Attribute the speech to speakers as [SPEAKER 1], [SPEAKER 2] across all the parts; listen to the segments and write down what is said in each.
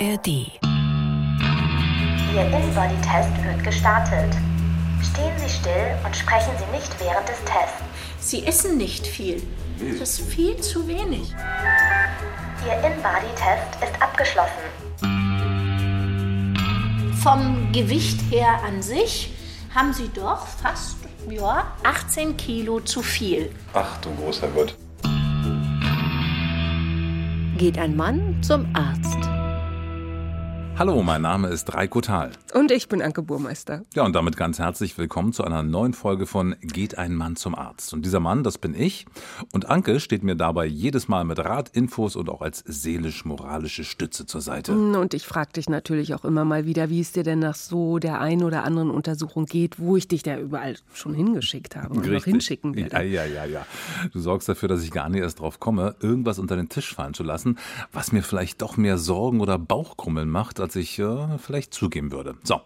[SPEAKER 1] ARD.
[SPEAKER 2] Ihr InBody-Test wird gestartet. Stehen Sie still und sprechen Sie nicht während des Tests.
[SPEAKER 3] Sie essen nicht viel. Das ist viel zu wenig.
[SPEAKER 2] Ihr InBody-Test ist abgeschlossen.
[SPEAKER 3] Vom Gewicht her an sich haben Sie doch fast ja, 18 Kilo zu viel.
[SPEAKER 4] Ach du großer Gott.
[SPEAKER 1] Geht ein Mann zum Arzt.
[SPEAKER 4] Hallo, mein Name ist Reiko Thal.
[SPEAKER 5] Und ich bin Anke Burmeister.
[SPEAKER 4] Ja, und damit ganz herzlich willkommen zu einer neuen Folge von Geht ein Mann zum Arzt. Und dieser Mann, das bin ich. Und Anke steht mir dabei jedes Mal mit Rat, Infos und auch als seelisch-moralische Stütze zur Seite.
[SPEAKER 5] Und ich frage dich natürlich auch immer mal wieder, wie es dir denn nach so der einen oder anderen Untersuchung geht, wo ich dich da überall schon hingeschickt habe und noch hinschicken werde.
[SPEAKER 4] Ja, ja, ja, ja. Du sorgst dafür, dass ich gar nicht erst drauf komme, irgendwas unter den Tisch fallen zu lassen, was mir vielleicht doch mehr Sorgen oder Bauchkrummeln macht, als ich äh, vielleicht zugeben würde. So,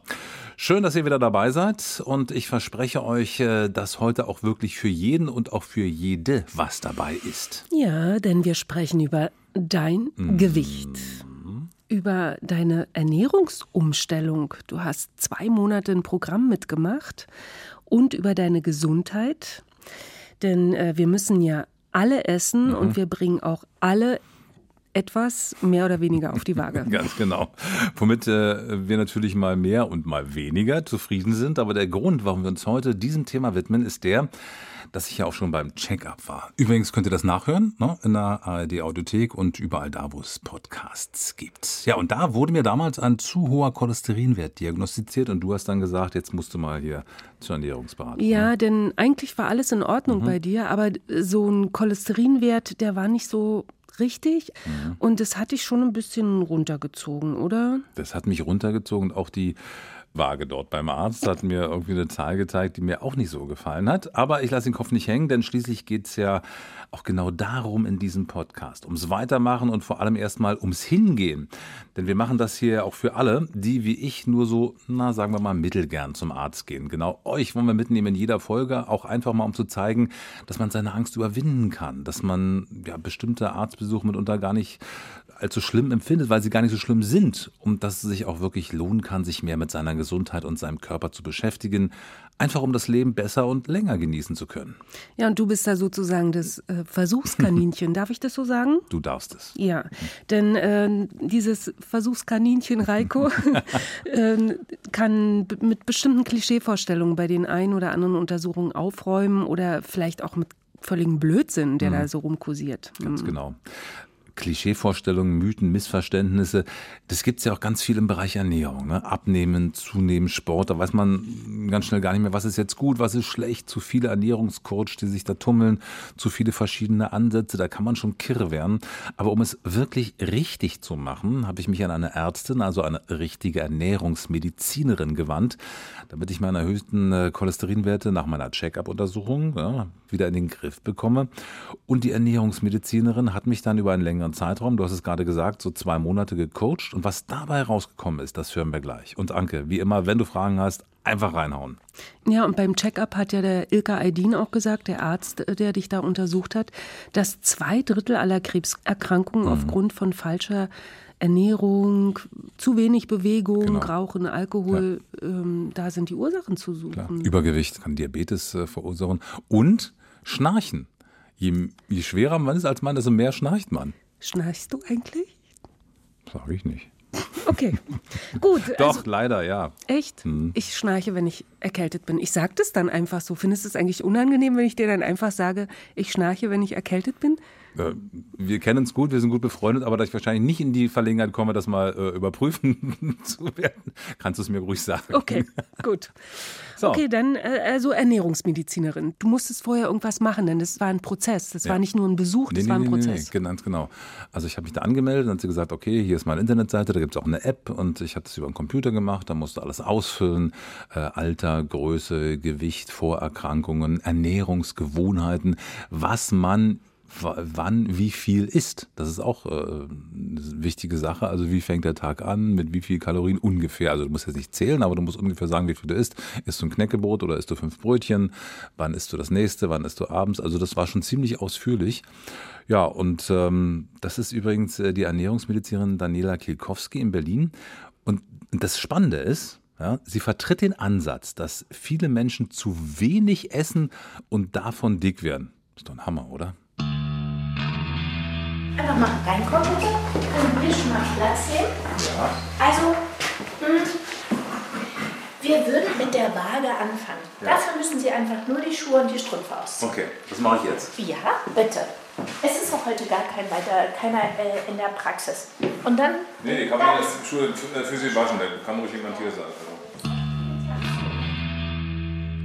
[SPEAKER 4] schön, dass ihr wieder dabei seid und ich verspreche euch, äh, dass heute auch wirklich für jeden und auch für jede was dabei ist.
[SPEAKER 5] Ja, denn wir sprechen über dein
[SPEAKER 4] Mhm.
[SPEAKER 5] Gewicht. Über deine Ernährungsumstellung. Du hast zwei Monate ein Programm mitgemacht und über deine Gesundheit. Denn äh, wir müssen ja alle essen
[SPEAKER 4] Mhm.
[SPEAKER 5] und wir bringen auch alle etwas mehr oder weniger auf die Waage.
[SPEAKER 4] Ganz genau. Womit äh, wir natürlich mal mehr und mal weniger zufrieden sind. Aber der Grund, warum wir uns heute diesem Thema widmen, ist der, dass ich ja auch schon beim Check-up war. Übrigens könnt ihr das nachhören ne, in der ARD Audiothek und überall da, wo es Podcasts gibt. Ja, und da wurde mir damals ein zu hoher Cholesterinwert diagnostiziert und du hast dann gesagt, jetzt musst du mal hier zur Ernährungsberatung.
[SPEAKER 5] Ja, denn eigentlich war alles in Ordnung
[SPEAKER 4] Mhm.
[SPEAKER 5] bei dir, aber so ein Cholesterinwert, der war nicht so richtig
[SPEAKER 4] Mhm.
[SPEAKER 5] und das hatte ich schon ein bisschen runtergezogen, oder?
[SPEAKER 4] Das hat mich runtergezogen und auch die Waage dort beim Arzt hat mir irgendwie eine Zahl gezeigt, die mir auch nicht so gefallen hat. Aber ich lasse den Kopf nicht hängen, denn schließlich geht es ja auch genau darum in diesem Podcast. Ums Weitermachen und vor allem erstmal ums Hingehen. Denn wir machen das hier auch für alle, die wie ich nur so, na sagen wir mal, mittelgern zum Arzt gehen. Genau euch wollen wir mitnehmen in jeder Folge, auch einfach mal um zu zeigen, dass man seine Angst überwinden kann. Dass man ja bestimmte Arztbesuche mitunter gar nicht allzu schlimm empfindet, weil sie gar nicht so schlimm sind und dass es sich auch wirklich lohnen kann, sich mehr mit seiner Gesundheit und seinem Körper zu beschäftigen, einfach um das Leben besser und länger genießen zu können.
[SPEAKER 5] Ja, und du bist da sozusagen das äh, Versuchskaninchen, darf ich das so sagen?
[SPEAKER 4] Du darfst es.
[SPEAKER 5] Ja, denn äh, dieses Versuchskaninchen Reiko äh, kann mit bestimmten Klischeevorstellungen bei den ein oder anderen Untersuchungen aufräumen oder vielleicht auch mit völligem Blödsinn, der da so rumkursiert.
[SPEAKER 4] Ganz genau. Klischeevorstellungen, Mythen, Missverständnisse, das gibt es ja auch ganz viel im Bereich Ernährung. Ne? Abnehmen, zunehmen, Sport, da weiß man ganz schnell gar nicht mehr, was ist jetzt gut, was ist schlecht. Zu viele Ernährungscoach, die sich da tummeln, zu viele verschiedene Ansätze, da kann man schon kirre werden. Aber um es wirklich richtig zu machen, habe ich mich an eine Ärztin, also eine richtige Ernährungsmedizinerin gewandt, damit ich meine erhöhten äh, Cholesterinwerte nach meiner Check-up-Untersuchung ja, wieder in den Griff bekomme. Und die Ernährungsmedizinerin hat mich dann über einen längeren Zeitraum, du hast es gerade gesagt, so zwei Monate gecoacht. Und was dabei rausgekommen ist, das hören wir gleich. Und Anke, wie immer, wenn du Fragen hast, einfach reinhauen.
[SPEAKER 5] Ja, und beim Check-up hat ja der Ilka Aydin auch gesagt, der Arzt, äh, der dich da untersucht hat, dass zwei Drittel aller Krebserkrankungen
[SPEAKER 4] Mhm.
[SPEAKER 5] aufgrund von falscher Ernährung, zu wenig Bewegung,
[SPEAKER 4] Genau.
[SPEAKER 5] Rauchen, Alkohol, ähm, da sind die Ursachen zu
[SPEAKER 4] Klar.
[SPEAKER 5] suchen.
[SPEAKER 4] Übergewicht kann Diabetes äh, verursachen. Und Schnarchen. Je, je schwerer man ist als Mann, desto mehr schnarcht man.
[SPEAKER 5] Schnarchst du eigentlich?
[SPEAKER 4] Sag ich nicht.
[SPEAKER 5] Okay, gut.
[SPEAKER 4] Doch,
[SPEAKER 5] Also,
[SPEAKER 4] leider, ja.
[SPEAKER 5] echt? Ich schnarche, wenn ich erkältet bin. Ich sage das dann einfach so. Findest du es eigentlich unangenehm, wenn ich dir dann einfach sage, ich schnarche, wenn ich erkältet bin?
[SPEAKER 4] Äh, Wir kennen uns gut, wir sind gut befreundet, aber da ich wahrscheinlich nicht in die Verlegenheit komme, das mal äh, überprüfen zu werden, kannst du es mir ruhig sagen.
[SPEAKER 5] Okay, gut.
[SPEAKER 4] So.
[SPEAKER 5] Okay, dann äh, also Ernährungsmedizinerin. Du musstest vorher irgendwas machen, denn das war ein Prozess. Das
[SPEAKER 4] Ja.
[SPEAKER 5] war nicht nur ein Besuch, das war ein Prozess.
[SPEAKER 4] Nee, ganz genau. Also ich habe mich da angemeldet, dann hat sie gesagt, okay, hier ist meine Internetseite, da gibt es auch eine App und ich habe das über den Computer gemacht, da musste alles ausfüllen, äh, Alter, Größe, Gewicht, Vorerkrankungen, Ernährungsgewohnheiten, was man wann wie viel isst. Das ist auch äh, eine wichtige Sache. Also wie fängt der Tag an, mit wie viel Kalorien ungefähr. Also du musst jetzt nicht zählen, aber du musst ungefähr sagen, wie viel du isst. Isst du ein Knäckebrot oder isst du fünf Brötchen? Wann isst du das nächste? Wann isst du abends? Also das war schon ziemlich ausführlich. Ja, und ähm, das ist übrigens äh, die Ernährungsmedizinerin Daniela Kilkowski in Berlin. Und das Spannende ist, ja, sie vertritt den Ansatz, dass viele Menschen zu wenig essen und davon dick werden. Ist doch ein Hammer, oder?
[SPEAKER 3] Einfach mal reinkommen, bitte. Können wir schon mal Platz nehmen?
[SPEAKER 4] Ja.
[SPEAKER 3] Also, mh, wir würden mit der Waage anfangen. Dafür müssen Sie einfach nur die Schuhe und die Strümpfe ausziehen.
[SPEAKER 4] Okay, das mache ich jetzt.
[SPEAKER 3] Ja, bitte. Es ist auch heute gar kein weiter, keiner äh, in der Praxis. Und dann.
[SPEAKER 4] Nee, nee, kann man jetzt Schuhe äh, für Sie waschen, da kann ruhig jemand hier sein.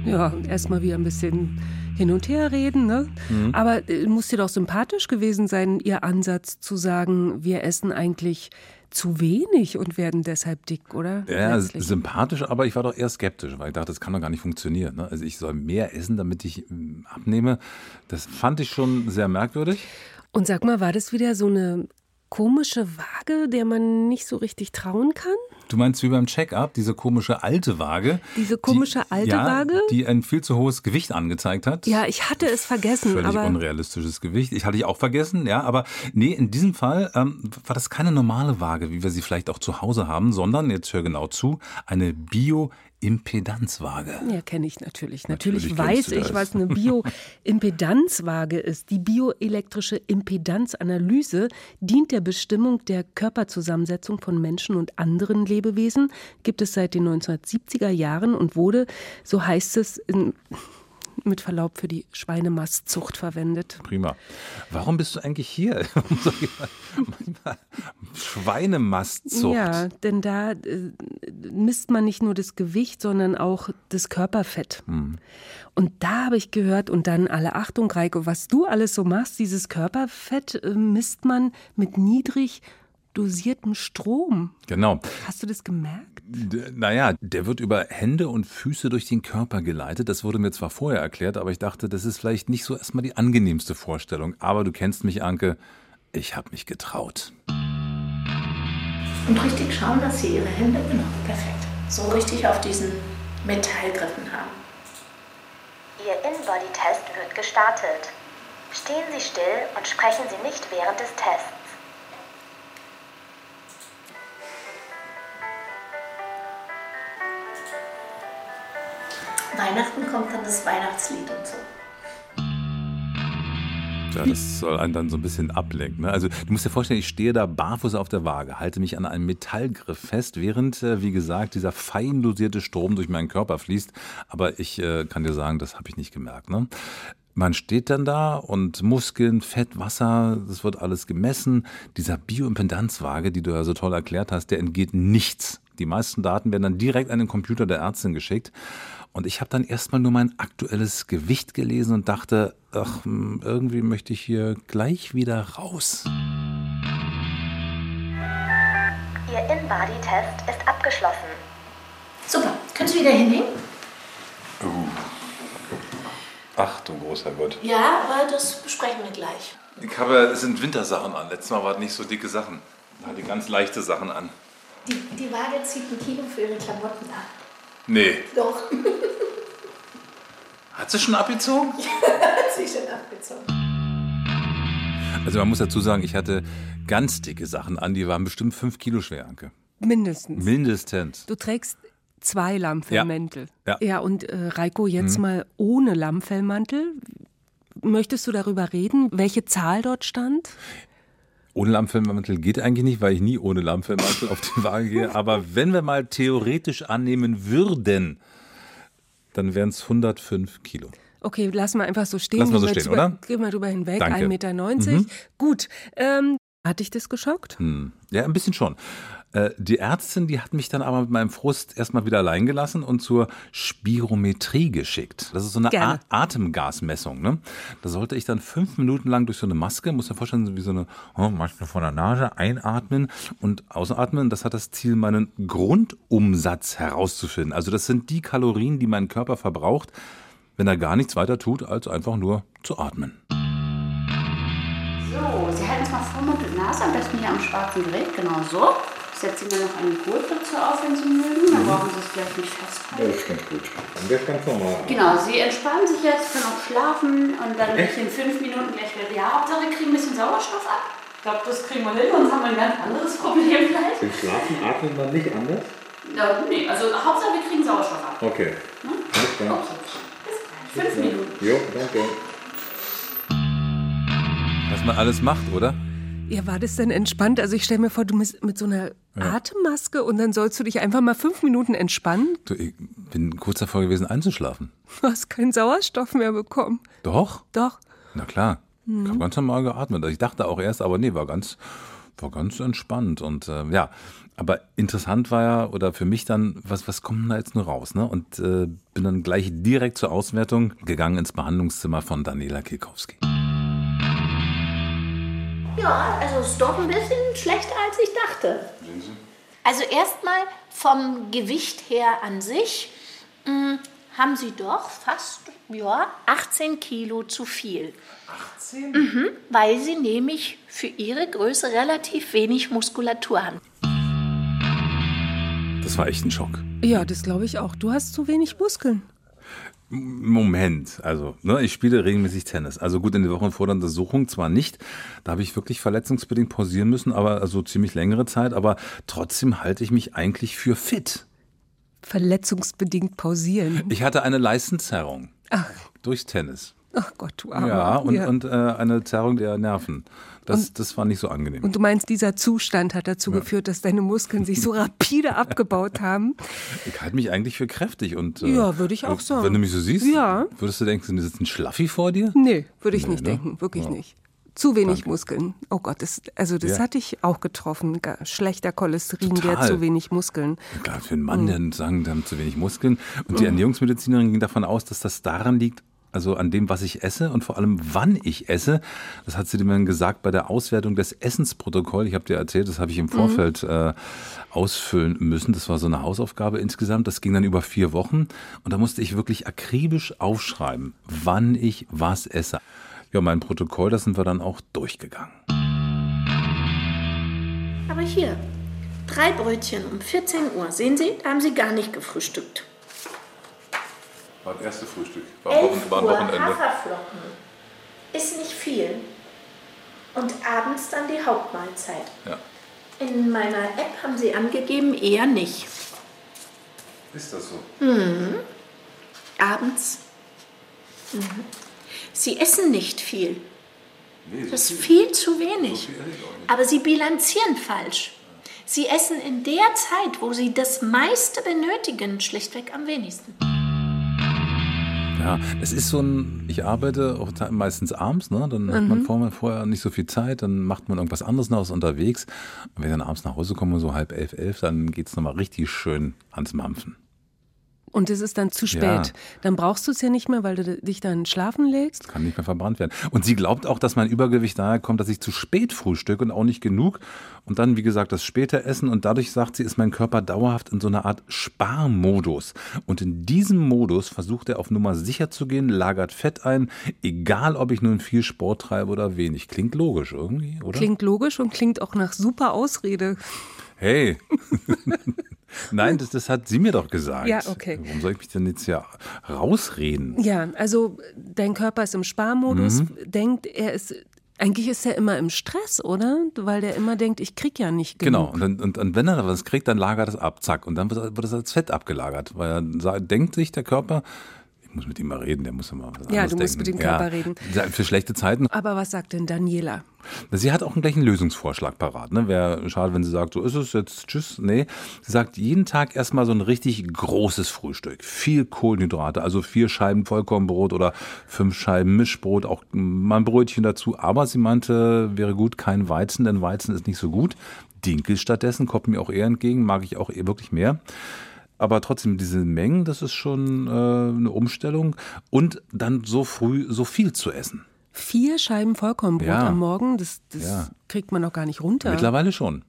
[SPEAKER 5] Ja, erstmal wieder ein bisschen hin und her reden, ne?
[SPEAKER 4] Mhm.
[SPEAKER 5] Aber äh, muss dir doch sympathisch gewesen sein, ihr Ansatz zu sagen, wir essen eigentlich zu wenig und werden deshalb dick, oder?
[SPEAKER 4] Ja,
[SPEAKER 5] Letztlich.
[SPEAKER 4] sympathisch, aber ich war doch eher skeptisch, weil ich dachte, das kann doch gar nicht funktionieren. Ne? Also ich soll mehr essen, damit ich ähm, abnehme. Das fand ich schon sehr merkwürdig.
[SPEAKER 5] Und sag mal, war das wieder so eine komische Waage, der man nicht so richtig trauen kann?
[SPEAKER 4] Du meinst wie beim Check-up, diese komische alte Waage?
[SPEAKER 5] Diese komische
[SPEAKER 4] die,
[SPEAKER 5] alte
[SPEAKER 4] ja,
[SPEAKER 5] Waage?
[SPEAKER 4] Die ein viel zu hohes Gewicht angezeigt hat.
[SPEAKER 5] Ja, ich hatte es vergessen,
[SPEAKER 4] Völlig
[SPEAKER 5] aber
[SPEAKER 4] unrealistisches Gewicht. Ich hatte ich auch vergessen, ja, aber nee, in diesem Fall ähm, war das keine normale Waage, wie wir sie vielleicht auch zu Hause haben, sondern, jetzt hör genau zu, eine Bio-Impedanzwaage.
[SPEAKER 5] Ja, kenne ich natürlich.
[SPEAKER 4] Natürlich
[SPEAKER 5] Natürlich, weiß ich, was eine Bioimpedanzwaage ist. Die bioelektrische Impedanzanalyse dient der Bestimmung der Körperzusammensetzung von Menschen und anderen Lebewesen, gibt es seit den 1970er Jahren und wurde, so heißt es, in, mit Verlaub für die Schweinemastzucht verwendet.
[SPEAKER 4] Prima. Warum bist du eigentlich hier? Schweinemastzucht.
[SPEAKER 5] Ja, denn da äh, misst man nicht nur das Gewicht, sondern auch das Körperfett. Und da habe ich gehört, und dann alle Achtung, Reiko, was du alles so machst, dieses Körperfett äh, misst man mit niedrig dosiertem Strom.
[SPEAKER 4] Genau.
[SPEAKER 5] Hast du das gemerkt?
[SPEAKER 4] D- Naja, der wird über Hände und Füße durch den Körper geleitet. Das wurde mir zwar vorher erklärt, aber ich dachte, das ist vielleicht nicht so erstmal die angenehmste Vorstellung. Aber du kennst mich, Anke. Ich habe mich getraut.
[SPEAKER 3] Und richtig schauen, dass Sie Ihre Hände, genau, perfekt. So richtig auf diesen Metallgriffen haben.
[SPEAKER 2] Ihr In-Body-Test wird gestartet. Stehen Sie still und sprechen Sie nicht während des Tests.
[SPEAKER 3] Weihnachten kommt dann das Weihnachtslied und so.
[SPEAKER 4] Ja, das soll einen dann so ein bisschen ablenken. Ne? Also du musst dir vorstellen, ich stehe da barfuß auf der Waage, halte mich an einem Metallgriff fest, während, äh, wie gesagt, dieser fein dosierte Strom durch meinen Körper fließt. Aber ich äh, kann dir sagen, das habe ich nicht gemerkt. Ne? Man steht dann da und Muskeln, Fett, Wasser, das wird alles gemessen. Dieser Bioimpedanzwaage, die du ja so toll erklärt hast, der entgeht nichts. Die meisten Daten werden dann direkt an den Computer der Ärztin geschickt. Und ich habe dann erstmal nur mein aktuelles Gewicht gelesen und dachte, ach, hm, irgendwie möchte ich hier gleich wieder raus.
[SPEAKER 2] Ihr In-Body-Test ist abgeschlossen.
[SPEAKER 3] Super, können Sie wieder hinlegen?
[SPEAKER 4] Ach du großer Gott.
[SPEAKER 3] Ja, aber das besprechen wir gleich.
[SPEAKER 4] Ich habe, es sind Wintersachen an. Letztes Mal waren nicht so dicke Sachen. Ich hatte ganz leichte Sachen an.
[SPEAKER 3] Die, die Waage zieht ein Kilo für Ihre Klamotten ab.
[SPEAKER 4] Nee.
[SPEAKER 3] Doch,
[SPEAKER 4] Hat sie schon abgezogen?
[SPEAKER 3] hat sie schon abgezogen.
[SPEAKER 4] Also man muss dazu sagen, ich hatte ganz dicke Sachen an, die waren bestimmt fünf Kilo schwer, Anke.
[SPEAKER 5] Mindestens.
[SPEAKER 4] Mindestens.
[SPEAKER 5] Du trägst zwei Lammfellmäntel.
[SPEAKER 4] Ja.
[SPEAKER 5] ja und äh, Reiko, jetzt mal ohne Lammfellmantel. Möchtest du darüber reden, welche Zahl dort stand?
[SPEAKER 4] Ohne Lammfellmantel geht eigentlich nicht, weil ich nie ohne Lammfellmantel auf die Waage gehe. Aber wenn wir mal theoretisch annehmen würden, dann wären es 105 Kilo.
[SPEAKER 5] Okay, lass mal einfach so stehen.
[SPEAKER 4] Lass mal so stehen,
[SPEAKER 5] drüber-
[SPEAKER 4] oder?
[SPEAKER 5] Gehen wir drüber hinweg,
[SPEAKER 4] Danke.
[SPEAKER 5] 1,90 Meter. Gut, ähm, hat dich das geschockt?
[SPEAKER 4] Hm. Ja, ein bisschen schon. Äh, Die Ärztin, die hat mich dann aber mit meinem Frust erstmal wieder allein gelassen und zur Spirometrie geschickt. Das ist so eine
[SPEAKER 5] Gerne.
[SPEAKER 4] Atemgasmessung. Ne? Da sollte ich dann fünf Minuten lang durch so eine Maske, muss mir vorstellen, wie so eine oh, Maske vor der Nase, einatmen und ausatmen. Das hat das Ziel, meinen Grundumsatz herauszufinden. Also das sind die Kalorien, die mein Körper verbraucht, wenn er gar nichts weiter tut, als einfach nur zu atmen.
[SPEAKER 6] So, Sie halten es mal vor Mund und Nase, am besten hier am schwarzen Gerät, genau so. Setzen Sie mir noch eine Gurtritze auf, wenn Sie mögen. Dann brauchen Sie es gleich nicht festhalten.
[SPEAKER 7] Das ist ganz gut. Und das ist ganz normal.
[SPEAKER 6] Genau, Sie entspannen sich jetzt, können auch schlafen und dann bin ich in fünf Minuten gleich wieder. Ja, Hauptsache wir kriegen ein bisschen Sauerstoff ab. Ich glaube, das kriegen wir hin, sonst haben wir ein ganz anderes Problem gleich.
[SPEAKER 7] Im Schlafen atmet man nicht anders?
[SPEAKER 6] Ja, nee, also Hauptsache wir kriegen Sauerstoff ab.
[SPEAKER 7] Okay. Alles klar.
[SPEAKER 6] Okay, bis gleich. Fünf Minuten.
[SPEAKER 7] Jo, danke.
[SPEAKER 4] Was man alles macht, oder?
[SPEAKER 5] Ja, war das denn entspannt? Also ich stelle mir vor, du bist mit so einer Atemmaske und dann sollst du dich einfach mal fünf Minuten entspannen.
[SPEAKER 4] Du, ich bin kurz davor gewesen, einzuschlafen.
[SPEAKER 5] Du hast keinen Sauerstoff mehr bekommen.
[SPEAKER 4] Doch?
[SPEAKER 5] Doch.
[SPEAKER 4] Na klar. Ich habe ganz normal geatmet. Also Ich dachte auch erst, aber nee, war ganz, war ganz entspannt. Und äh, ja, aber interessant war ja, oder für mich dann, was, was kommt denn da jetzt nur raus? Ne? Und äh, bin dann gleich direkt zur Auswertung gegangen ins Behandlungszimmer von Daniela Kilkowski.
[SPEAKER 3] Ja, also es ist doch ein bisschen schlechter, als ich dachte. Also erstmal vom Gewicht her an sich mh, haben Sie doch fast ja, 18 Kilo zu viel. 18? Mhm, weil Sie nämlich für Ihre Größe relativ wenig Muskulatur haben.
[SPEAKER 4] Das war echt ein Schock.
[SPEAKER 5] Ja, das glaube ich auch. Du hast zu wenig Muskeln.
[SPEAKER 4] Moment, also ne, ich spiele regelmäßig Tennis. Also gut, in der Woche vor der Untersuchung zwar nicht, da habe ich wirklich verletzungsbedingt pausieren müssen, aber also ziemlich längere Zeit, aber trotzdem halte ich mich eigentlich für fit.
[SPEAKER 5] Verletzungsbedingt pausieren.
[SPEAKER 4] Ich hatte eine Leistenzerrung
[SPEAKER 5] Ach,
[SPEAKER 4] durchs Tennis.
[SPEAKER 5] ach Gott, du Armer.
[SPEAKER 4] Ja, und, und äh, eine Zerrung der Nerven. Das, das war nicht so angenehm.
[SPEAKER 5] Und du meinst, dieser Zustand hat dazu geführt, dass deine Muskeln sich so rapide abgebaut haben?
[SPEAKER 4] ich halte mich eigentlich für kräftig und äh,
[SPEAKER 5] Ja, würde ich auch sagen.
[SPEAKER 4] Wenn du mich so siehst,
[SPEAKER 5] Ja.
[SPEAKER 4] würdest du denken, da sitzt ein Schlaffi vor dir?
[SPEAKER 5] Nee, würde ich
[SPEAKER 4] Nee,
[SPEAKER 5] nicht
[SPEAKER 4] ne?
[SPEAKER 5] denken. Wirklich
[SPEAKER 4] Ja.
[SPEAKER 5] nicht. Zu wenig
[SPEAKER 4] Danke.
[SPEAKER 5] Muskeln. Oh Gott, das, also das
[SPEAKER 4] Ja.
[SPEAKER 5] hatte ich auch getroffen. Schlechter Cholesterin, der
[SPEAKER 4] Total.
[SPEAKER 5] zu wenig Muskeln.
[SPEAKER 4] Klar, für einen Mann,
[SPEAKER 5] Mhm.
[SPEAKER 4] der sagen, der hat zu wenig Muskeln. Und die Ernährungsmedizinerin ging davon aus, dass das daran liegt, also an dem, was ich esse und vor allem, wann ich esse. Das hat sie mir gesagt bei der Auswertung des Essensprotokolls. Ich habe dir erzählt, das habe ich im Vorfeld äh, ausfüllen müssen. Das war so eine Hausaufgabe insgesamt. Das ging dann über vier Wochen. Und da musste ich wirklich akribisch aufschreiben, wann ich was esse. Ja, mein Protokoll, das sind wir dann auch durchgegangen.
[SPEAKER 3] Aber hier, drei Brötchen um 14 Uhr. Sehen Sie, da haben Sie gar nicht gefrühstückt.
[SPEAKER 4] War das erste Frühstück.
[SPEAKER 3] 11 Uhr Haferflocken. Ist nicht viel. Und abends dann die Hauptmahlzeit.
[SPEAKER 4] Ja.
[SPEAKER 3] In meiner App haben Sie angegeben, eher nicht.
[SPEAKER 4] Ist das so?
[SPEAKER 3] Abends. Mhm. Sie essen nicht viel. Das ist viel zu wenig. Aber Sie bilanzieren falsch. Sie essen in der Zeit, wo Sie das meiste benötigen, schlichtweg am wenigsten.
[SPEAKER 4] Ja, es ist so ein, ich arbeite auch te- meistens abends, ne? Dann hat man vorher, vorher nicht so viel Zeit, dann macht man irgendwas anderes noch unterwegs. Und wenn ich dann abends nach Hause komme, so halb elf, elf, dann geht's nochmal richtig schön ans Mampfen.
[SPEAKER 5] Und es ist dann zu spät.
[SPEAKER 4] Ja.
[SPEAKER 5] Dann brauchst du es ja nicht mehr, weil du dich dann schlafen legst.
[SPEAKER 4] Kann nicht mehr verbrannt werden. Und sie glaubt auch, dass mein Übergewicht daher kommt, dass ich zu spät frühstücke und auch nicht genug. Und dann, wie gesagt, das später Essen. Und dadurch, sagt sie, ist mein Körper dauerhaft in so einer Art Sparmodus. Und in diesem Modus versucht er auf Nummer sicher zu gehen, lagert Fett ein, egal ob ich nun viel Sport treibe oder wenig. Klingt logisch irgendwie, oder?
[SPEAKER 5] Klingt logisch und klingt auch nach super Ausrede.
[SPEAKER 4] Hey. Nein, das, das hat sie mir doch gesagt.
[SPEAKER 5] Ja, okay.
[SPEAKER 4] Warum soll ich mich denn jetzt ja rausreden?
[SPEAKER 5] Ja, also dein Körper ist im Sparmodus,
[SPEAKER 4] Mhm.
[SPEAKER 5] denkt, er ist. Eigentlich ist er immer im Stress, oder? Weil der immer denkt, ich krieg ja nicht
[SPEAKER 4] Genau,
[SPEAKER 5] genug.
[SPEAKER 4] und, dann, und, und wenn er was kriegt, dann lagert es ab, zack. Und dann wird, es als Fett abgelagert. Weil er sa- denkt sich der Körper, ich muss mit ihm mal reden, der muss ja mal was
[SPEAKER 5] Ja, du musst
[SPEAKER 4] denken.
[SPEAKER 5] mit dem Körper reden.
[SPEAKER 4] Für schlechte Zeiten.
[SPEAKER 5] Aber was sagt denn Daniela?
[SPEAKER 4] Sie hat auch einen gleichen Lösungsvorschlag parat. Ne? Wäre schade, wenn sie sagt, so ist es jetzt, tschüss. Nee, sie sagt jeden Tag erstmal so ein richtig großes Frühstück. Viel Kohlenhydrate, also vier Scheiben Vollkornbrot oder fünf Scheiben Mischbrot, auch mal ein Brötchen dazu. Aber sie meinte, wäre gut kein Weizen, denn Weizen ist nicht so gut. Dinkel stattdessen kommt mir auch eher entgegen, mag ich auch wirklich mehr. Aber trotzdem, diese Mengen, das ist schon äh, eine Umstellung. Und dann so früh so viel zu essen.
[SPEAKER 5] Vier Scheiben Vollkornbrot
[SPEAKER 4] Ja.
[SPEAKER 5] am Morgen, das, das
[SPEAKER 4] Ja.
[SPEAKER 5] kriegt man noch gar nicht runter.
[SPEAKER 4] Mittlerweile schon.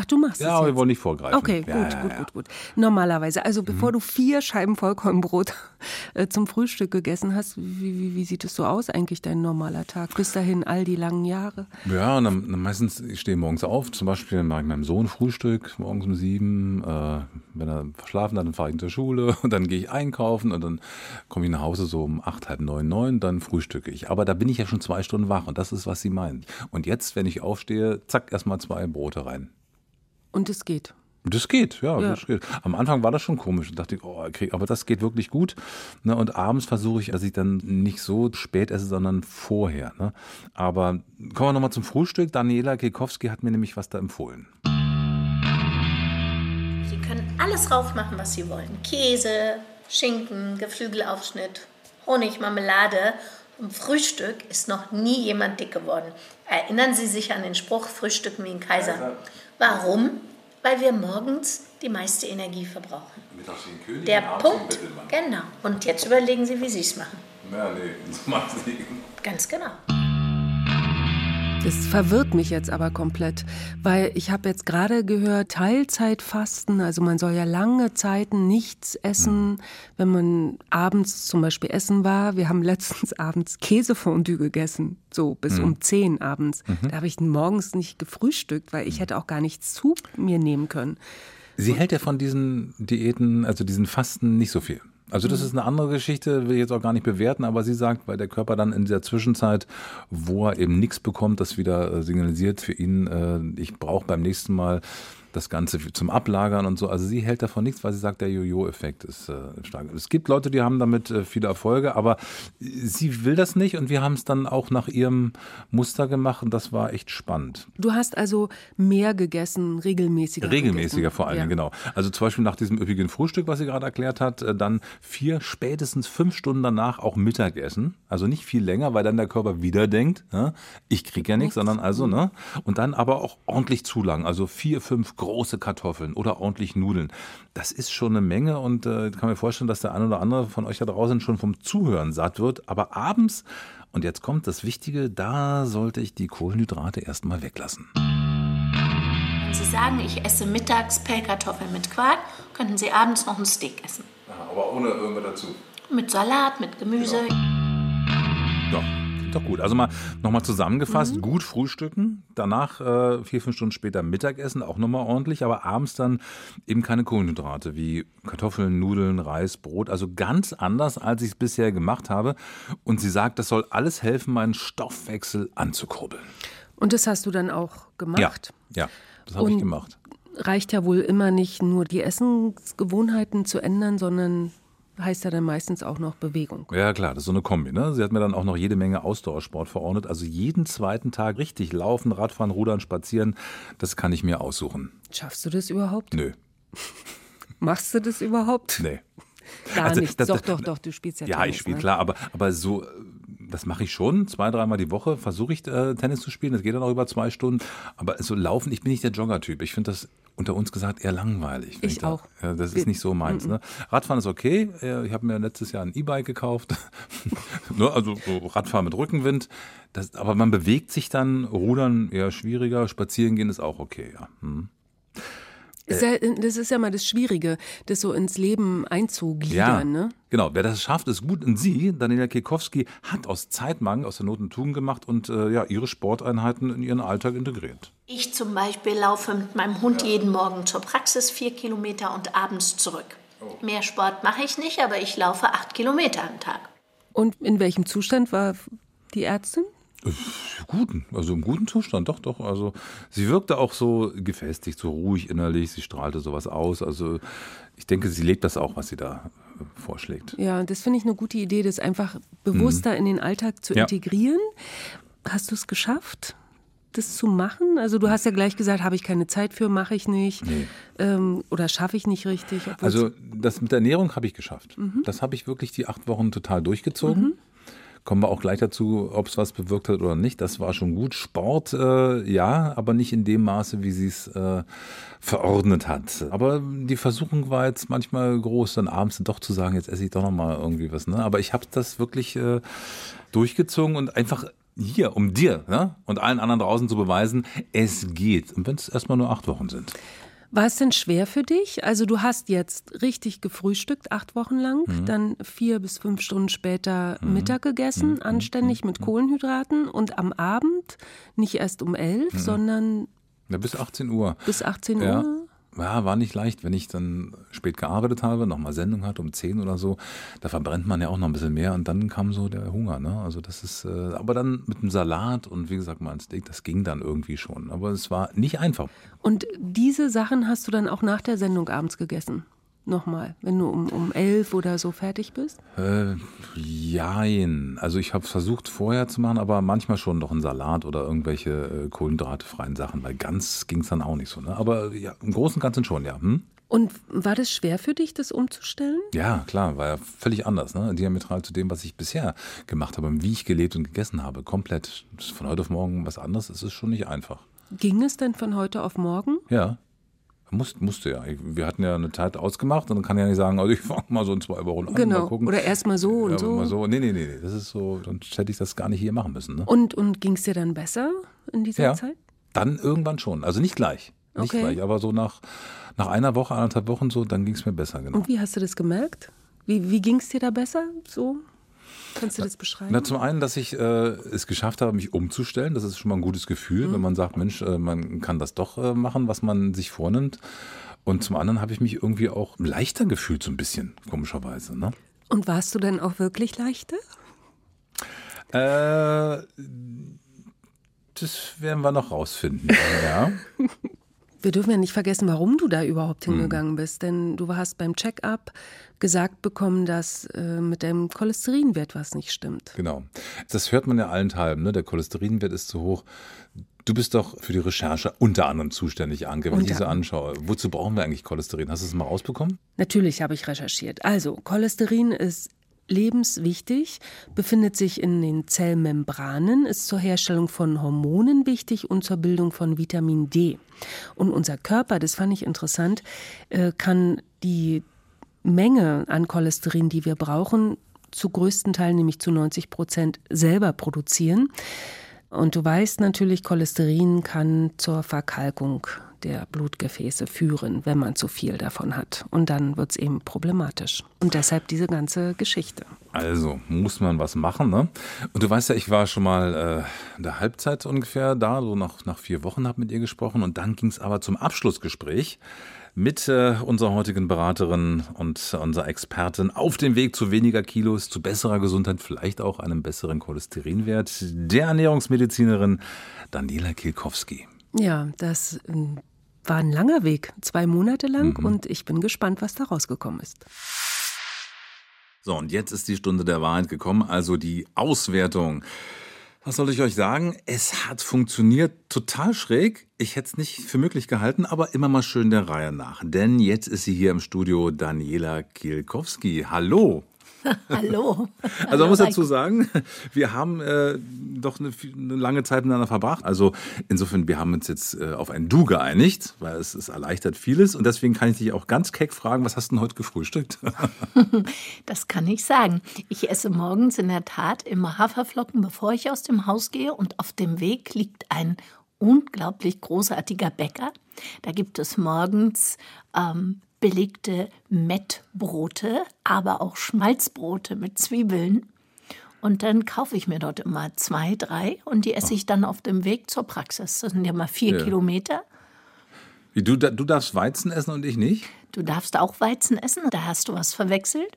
[SPEAKER 5] Ach, du machst
[SPEAKER 4] ja,
[SPEAKER 5] es
[SPEAKER 4] aber wir wollen nicht vorgreifen.
[SPEAKER 5] Okay,
[SPEAKER 4] Ja,
[SPEAKER 5] gut,
[SPEAKER 4] ja,
[SPEAKER 5] gut,
[SPEAKER 4] ja.
[SPEAKER 5] gut, gut. Normalerweise, also bevor du vier Scheiben Vollkornbrot äh, zum Frühstück gegessen hast, wie, wie, wie sieht es so aus eigentlich, dein normaler Tag? Bis dahin all die langen Jahre.
[SPEAKER 4] Ja, und dann, dann meistens, ich stehe morgens auf, zum Beispiel mache ich meinem Sohn Frühstück, morgens um sieben. Äh, wenn er verschlafen hat, dann fahre ich in zur Schule und dann gehe ich einkaufen und dann komme ich nach Hause so um acht, halb neun, neun, dann frühstücke ich. Aber da bin ich ja schon zwei Stunden wach und das ist, was sie meint. Und jetzt, wenn ich aufstehe, zack, erstmal zwei Brote rein.
[SPEAKER 5] Und es geht.
[SPEAKER 4] Das geht, ja,
[SPEAKER 5] Ja.
[SPEAKER 4] das geht. Am Anfang war das schon komisch. Da dachte ich, oh, krieg, aber das geht wirklich gut. Ne, und abends versuche ich, dass ich dann nicht so spät esse, sondern vorher. Ne? Aber kommen wir nochmal zum Frühstück. Daniela Kekowski hat mir nämlich was da empfohlen.
[SPEAKER 3] Sie können alles raufmachen, was Sie wollen. Käse, Schinken, Geflügelaufschnitt, Honig, Marmelade. Im Frühstück ist noch nie jemand dick geworden. Erinnern Sie sich an den Spruch, Frühstücken wie ein Kaiser. Warum? Weil wir morgens die meiste Energie verbrauchen. Der Punkt, genau. Und jetzt überlegen Sie, wie Sie es machen.
[SPEAKER 4] Ja, nee, so mach's nicht.
[SPEAKER 3] Ganz genau.
[SPEAKER 5] Das verwirrt mich jetzt aber komplett, weil ich habe jetzt gerade gehört, Teilzeitfasten, also man soll ja lange Zeiten nichts essen, wenn man abends zum Beispiel essen war. Wir haben letztens abends Käsefondue gegessen, so bis um 10 abends. Da habe ich morgens nicht gefrühstückt, weil ich hätte auch gar nichts zu mir nehmen können.
[SPEAKER 4] Sie hält ja von diesen Diäten, also diesen Fasten, nicht so viel. Also das ist eine andere Geschichte, will ich jetzt auch gar nicht bewerten, aber sie sagt, weil der Körper dann in dieser Zwischenzeit, wo er eben nichts bekommt, das wieder äh, signalisiert für ihn, äh, ich brauche beim nächsten Mal das Ganze zum Ablagern und so. Also sie hält davon nichts, weil sie sagt, der Jojo-Effekt ist äh, stark. Es gibt Leute, die haben damit äh, viele Erfolge, aber sie will das nicht und wir haben es dann auch nach ihrem Muster gemacht und das war echt spannend.
[SPEAKER 5] Du hast also mehr gegessen, regelmäßiger.
[SPEAKER 4] Regelmäßiger
[SPEAKER 5] gegessen.
[SPEAKER 4] vor allem,
[SPEAKER 5] Ja.
[SPEAKER 4] genau. Also zum Beispiel nach diesem üppigen Frühstück, was sie gerade erklärt hat, äh, dann vier, spätestens fünf Stunden danach auch Mittagessen. Also nicht viel länger, weil dann der Körper wieder denkt, ne, ich krieg ja nichts, sondern also, ne? Und dann aber auch ordentlich zu lang. Also vier, fünf große Kartoffeln oder ordentlich Nudeln. Das ist schon eine Menge und äh, ich kann mir vorstellen, dass der eine oder andere von euch da draußen schon vom Zuhören satt wird. Aber abends, und jetzt kommt das Wichtige, da sollte ich die Kohlenhydrate erstmal weglassen.
[SPEAKER 3] Wenn Sie sagen, ich esse mittags Pellkartoffeln mit Quark, könnten Sie abends noch ein Steak essen.
[SPEAKER 4] Aber ohne irgendwas dazu.
[SPEAKER 3] Mit Salat, mit Gemüse.
[SPEAKER 4] Ja, klingt doch gut. Also mal nochmal zusammengefasst, gut frühstücken, danach äh, vier, fünf Stunden später Mittagessen, auch nochmal ordentlich, aber abends dann eben keine Kohlenhydrate wie Kartoffeln, Nudeln, Reis, Brot. Also ganz anders, als ich es bisher gemacht habe. Und sie sagt, das soll alles helfen, meinen Stoffwechsel anzukurbeln.
[SPEAKER 5] Und das hast du dann auch gemacht?
[SPEAKER 4] Ja, ja das habe ich gemacht.
[SPEAKER 5] Reicht ja wohl immer nicht nur die Essensgewohnheiten zu ändern, sondern heißt ja dann meistens auch noch Bewegung.
[SPEAKER 4] Ja, klar, das ist so eine Kombi. Ne? Sie hat mir dann auch noch jede Menge Ausdauersport verordnet. Also jeden zweiten Tag richtig laufen, Radfahren, Rudern, Spazieren, das kann ich mir aussuchen.
[SPEAKER 5] Schaffst du das überhaupt?
[SPEAKER 4] Nö,
[SPEAKER 5] Machst du das überhaupt?
[SPEAKER 4] nee.
[SPEAKER 5] Gar
[SPEAKER 4] Also,
[SPEAKER 5] nicht.
[SPEAKER 4] das-
[SPEAKER 5] doch,
[SPEAKER 4] das-
[SPEAKER 5] doch, doch, du spielst ja
[SPEAKER 4] Ja,
[SPEAKER 5] Tennis,
[SPEAKER 4] ich spiele
[SPEAKER 5] ne?
[SPEAKER 4] klar, aber, aber so, äh, das mache ich schon. Zwei, dreimal die Woche versuche ich äh, Tennis zu spielen. Das geht dann auch über zwei Stunden. Aber so laufen, ich bin nicht der Jogger-Typ. Ich finde das unter uns gesagt eher langweilig.
[SPEAKER 5] Ich
[SPEAKER 4] da-
[SPEAKER 5] auch.
[SPEAKER 4] Ja, das ist nicht so meins. Ne? Radfahren ist okay. Ich habe mir letztes Jahr ein E-Bike gekauft. ne? Also so Radfahren mit Rückenwind. Das, aber man bewegt sich dann. Rudern eher schwieriger. Spazieren gehen ist auch okay. Ja. Hm.
[SPEAKER 5] Ist ja, das ist ja mal das Schwierige, das so ins Leben einzugliedern.
[SPEAKER 4] Ja,
[SPEAKER 5] Ne?
[SPEAKER 4] genau. Wer das schafft, ist gut. Und sie, Daniela Kekowski, hat aus Zeitmangel, aus der Not eine Tugend gemacht und äh, ja, ihre Sporteinheiten in ihren Alltag integriert.
[SPEAKER 3] Ich zum Beispiel laufe mit meinem Hund jeden Morgen zur Praxis vier Kilometer und abends zurück. Mehr Sport mache ich nicht, aber ich laufe acht Kilometer am Tag.
[SPEAKER 5] Und in welchem Zustand war die Ärztin?
[SPEAKER 4] Guten, also im guten Zustand, doch, doch. Also sie wirkte auch so gefestigt, so ruhig innerlich, sie strahlte sowas aus. Also ich denke, sie lebt das auch, was sie da äh, vorschlägt.
[SPEAKER 5] Ja, das finde ich eine gute Idee, das einfach bewusster in den Alltag zu
[SPEAKER 4] Mhm. Ja.
[SPEAKER 5] integrieren. Hast du es geschafft, das zu machen? Also du hast ja gleich gesagt, habe ich keine Zeit für, mache ich nicht ähm, oder schaffe ich nicht richtig.
[SPEAKER 4] Also das mit der Ernährung habe ich geschafft. Das habe ich wirklich die acht Wochen total durchgezogen. Kommen wir auch gleich dazu, ob es was bewirkt hat oder nicht. Das war schon gut. Sport, äh, ja, aber nicht in dem Maße, wie sie es äh, verordnet hat. Aber die Versuchung war jetzt manchmal groß, dann abends doch zu sagen, jetzt esse ich doch noch mal irgendwie was. Ne? Aber ich habe das wirklich äh, durchgezogen und einfach hier, um dir ne? und allen anderen draußen zu beweisen, es geht. Und wenn es erstmal nur acht Wochen sind.
[SPEAKER 5] War es denn schwer für dich? Also du hast jetzt richtig gefrühstückt, acht Wochen lang, mhm. dann vier bis fünf Stunden später mhm. Mittag gegessen, mhm. anständig mit mhm. Kohlenhydraten und am Abend nicht erst um elf, mhm. sondern
[SPEAKER 4] ja, bis 18 Uhr.
[SPEAKER 5] Bis 18 ja. Uhr?
[SPEAKER 4] Ja, war nicht leicht, wenn ich dann spät gearbeitet habe, nochmal Sendung hatte um 10 oder so, da verbrennt man ja auch noch ein bisschen mehr und dann kam so der Hunger, ne? Also das ist, äh, aber dann mit dem Salat und wie gesagt mal ein Steak, das ging dann irgendwie schon. Aber es war nicht einfach.
[SPEAKER 5] Und diese Sachen hast du dann auch nach der Sendung abends gegessen? Nochmal, wenn du um, um elf oder so fertig bist?
[SPEAKER 4] Äh, jein. Also ich habe versucht vorher zu machen, aber manchmal schon noch einen Salat oder irgendwelche äh, kohlenhydratefreien Sachen, weil ganz ging es dann auch nicht so. Ne? Aber ja, im Großen und Ganzen schon, ja. Hm?
[SPEAKER 5] Und war das schwer für dich, das umzustellen?
[SPEAKER 4] Ja, klar, war ja völlig anders, ne? Diametral zu dem, was ich bisher gemacht habe, wie ich gelebt und gegessen habe. Komplett von heute auf morgen was anderes. Es ist schon nicht einfach.
[SPEAKER 5] Ging es denn von heute auf morgen?
[SPEAKER 4] Ja. Muss, musste ja. Wir hatten ja eine Zeit ausgemacht und dann kann ich ja nicht sagen, also ich fange mal so in zwei Wochen an.
[SPEAKER 5] Genau.
[SPEAKER 4] Mal gucken.
[SPEAKER 5] Oder erst mal so und
[SPEAKER 4] ja,
[SPEAKER 5] so.
[SPEAKER 4] Mal so. Nee, nee, nee, nee. Das ist so, sonst hätte ich das gar nicht hier machen müssen. Ne?
[SPEAKER 5] Und, und ging es dir dann besser in dieser
[SPEAKER 4] ja,
[SPEAKER 5] Zeit?
[SPEAKER 4] Dann irgendwann schon. Also nicht gleich. Nicht
[SPEAKER 5] okay.
[SPEAKER 4] gleich, aber so nach, nach einer Woche, anderthalb Wochen so, dann ging es mir besser. Genau.
[SPEAKER 5] Und wie hast du das gemerkt? Wie, wie ging es dir da besser? So? Kannst du das beschreiben?
[SPEAKER 4] Na, zum einen, dass ich äh, es geschafft habe, mich umzustellen. Das ist schon mal ein gutes Gefühl, mhm. wenn man sagt, Mensch, äh, man kann das doch äh, machen, was man sich vornimmt. Und zum anderen habe ich mich irgendwie auch leichter gefühlt, so ein bisschen, komischerweise. Ne?
[SPEAKER 5] Und warst du denn auch wirklich leichter?
[SPEAKER 4] Äh, das werden wir noch rausfinden. ja.
[SPEAKER 5] Wir dürfen ja nicht vergessen, warum du da überhaupt hm. hingegangen bist. Denn du hast beim Check-up gesagt bekommen, dass äh, mit dem Cholesterinwert was nicht stimmt.
[SPEAKER 4] Genau. Das hört man ja allenthalben. Ne? Der Cholesterinwert ist zu hoch. Du bist doch für die Recherche unter anderem zuständig, Anke, wenn ich diese anschaue. Wozu brauchen wir eigentlich Cholesterin? Hast du es mal rausbekommen?
[SPEAKER 5] Natürlich habe ich recherchiert. Also, Cholesterin ist lebenswichtig, befindet sich in den Zellmembranen, ist zur Herstellung von Hormonen wichtig und zur Bildung von Vitamin D. Und unser Körper, das fand ich interessant, äh, kann die Menge an Cholesterin, die wir brauchen, zu größten Teil, nämlich zu 90 Prozent, selber produzieren. Und du weißt natürlich, Cholesterin kann zur Verkalkung der Blutgefäße führen, wenn man zu viel davon hat. Und dann wird es eben problematisch. Und deshalb diese ganze Geschichte.
[SPEAKER 4] Also muss man was machen, ne? Und du weißt ja, ich war schon mal äh, in der Halbzeit ungefähr da, so nach, nach vier Wochen habe mit ihr gesprochen. Und dann ging es aber zum Abschlussgespräch mit äh, unserer heutigen Beraterin und unserer Expertin auf dem Weg zu weniger Kilos, zu besserer Gesundheit, vielleicht auch einem besseren Cholesterinwert, der Ernährungsmedizinerin Daniela Kilkowski.
[SPEAKER 5] Ja, das äh, war ein langer Weg, zwei Monate lang, mhm. und ich bin gespannt, was da rausgekommen ist.
[SPEAKER 4] So, und jetzt ist die Stunde der Wahrheit gekommen, also die Auswertung was soll ich euch sagen? Es hat funktioniert total schräg. Ich hätte es nicht für möglich gehalten, aber immer mal schön der Reihe nach. Denn jetzt ist sie hier im Studio Daniela Kielkowski. Hallo.
[SPEAKER 3] Hallo.
[SPEAKER 4] Also man muss dazu sagen, wir haben äh, doch eine, eine, lange Zeit miteinander verbracht. Also insofern, wir haben uns jetzt äh, auf ein Du geeinigt, weil es, es erleichtert vieles. Und deswegen kann ich dich auch ganz keck fragen, was hast du denn heute gefrühstückt?
[SPEAKER 3] das kann ich sagen. Ich esse morgens in der Tat immer Haferflocken, bevor ich aus dem Haus gehe. Und auf dem Weg liegt ein unglaublich großartiger Bäcker. Da gibt es morgens ähm, belegte Mettbrote, aber auch Schmalzbrote mit Zwiebeln. Und dann kaufe ich mir dort immer zwei, drei und die esse ich dann auf dem Weg zur Praxis. Das sind ja mal vier ja. Kilometer.
[SPEAKER 4] Wie, du, du darfst Weizen essen und ich nicht?
[SPEAKER 3] Du darfst auch Weizen essen, da hast du was verwechselt.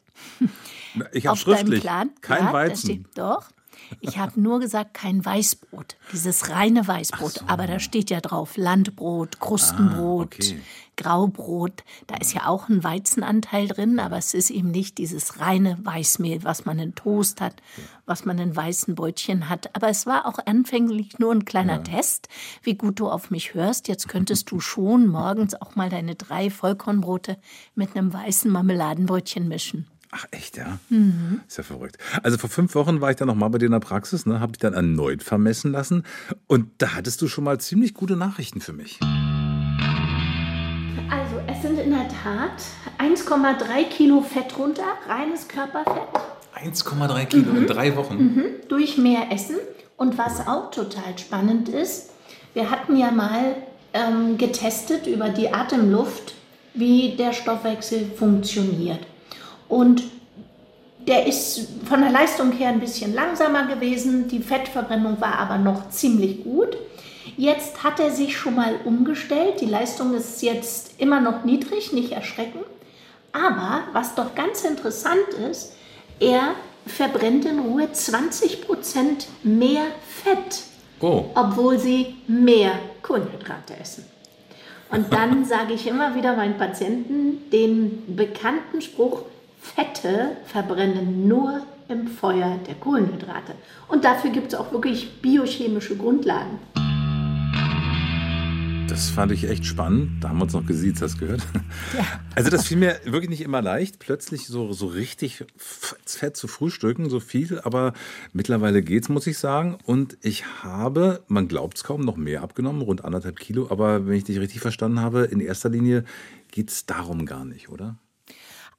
[SPEAKER 4] Ich habe schriftlich Plan, kein ja, Weizen.
[SPEAKER 3] Steht, doch, ich habe nur gesagt, kein Weißbrot, dieses reine Weißbrot. So. Aber da steht ja drauf Landbrot, Krustenbrot, ah, okay. Graubrot. Da ist ja auch ein Weizenanteil drin, aber es ist eben nicht dieses reine Weißmehl, was man in Toast hat, was man in weißen Brötchen hat. Aber es war auch anfänglich nur ein kleiner ja. Test, wie gut du auf mich hörst. Jetzt könntest du schon morgens auch mal deine drei Vollkornbrote mit einem weißen Marmeladenbrötchen mischen.
[SPEAKER 4] Ach echt, ja? Mhm. Ist ja verrückt. Also vor fünf Wochen war ich dann nochmal bei dir in der Praxis, ne, habe ich dann erneut vermessen lassen. Und da hattest du schon mal ziemlich gute Nachrichten für mich.
[SPEAKER 3] Also es sind in der Tat 1,3 Kilo Fett runter, reines Körperfett.
[SPEAKER 4] 1,3 Kilo mhm. in drei Wochen?
[SPEAKER 3] Mhm. Durch mehr Essen Und was auch total spannend ist, wir hatten ja mal ähm, getestet über die Atemluft, wie der Stoffwechsel funktioniert. Und der ist von der Leistung her ein bisschen langsamer gewesen, die Fettverbrennung war aber noch ziemlich gut. Jetzt hat er sich schon mal umgestellt, die Leistung ist jetzt immer noch niedrig, nicht erschrecken. Aber was doch ganz interessant ist, er verbrennt in Ruhe 20% mehr Fett, oh. obwohl sie mehr Kohlenhydrate essen. Und dann sage ich immer wieder meinen Patienten den bekannten Spruch, Fette verbrennen nur im Feuer der Kohlenhydrate. Und dafür gibt es auch wirklich biochemische Grundlagen.
[SPEAKER 4] Das fand ich echt spannend. Da haben wir uns noch gesiezt, hast du gehört? Ja. Also das fiel mir wirklich nicht immer leicht, plötzlich so, so richtig fett zu frühstücken, so viel. Aber mittlerweile geht's, muss ich sagen. Und ich habe, man glaubt es kaum, noch mehr abgenommen, rund anderthalb Kilo. Aber wenn ich dich richtig verstanden habe, in erster Linie geht es darum gar nicht, oder?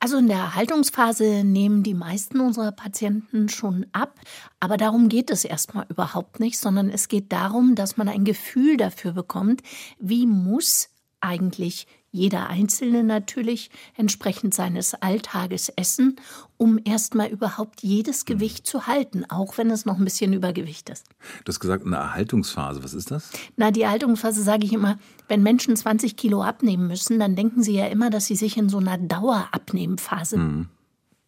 [SPEAKER 3] Also in der Erhaltungsphase nehmen die meisten unserer Patienten schon ab, aber darum geht es erstmal überhaupt nicht, sondern es geht darum, dass man ein Gefühl dafür bekommt, wie muss eigentlich jeder Einzelne natürlich entsprechend seines Alltages essen, um erstmal überhaupt jedes hm. Gewicht zu halten, auch wenn es noch ein bisschen Übergewicht ist.
[SPEAKER 4] Du hast gesagt, eine Erhaltungsphase, was ist das?
[SPEAKER 3] Na, die Erhaltungsphase sage ich immer, wenn Menschen 20 Kilo abnehmen müssen, dann denken sie ja immer, dass sie sich in so einer Dauerabnehmphase mhm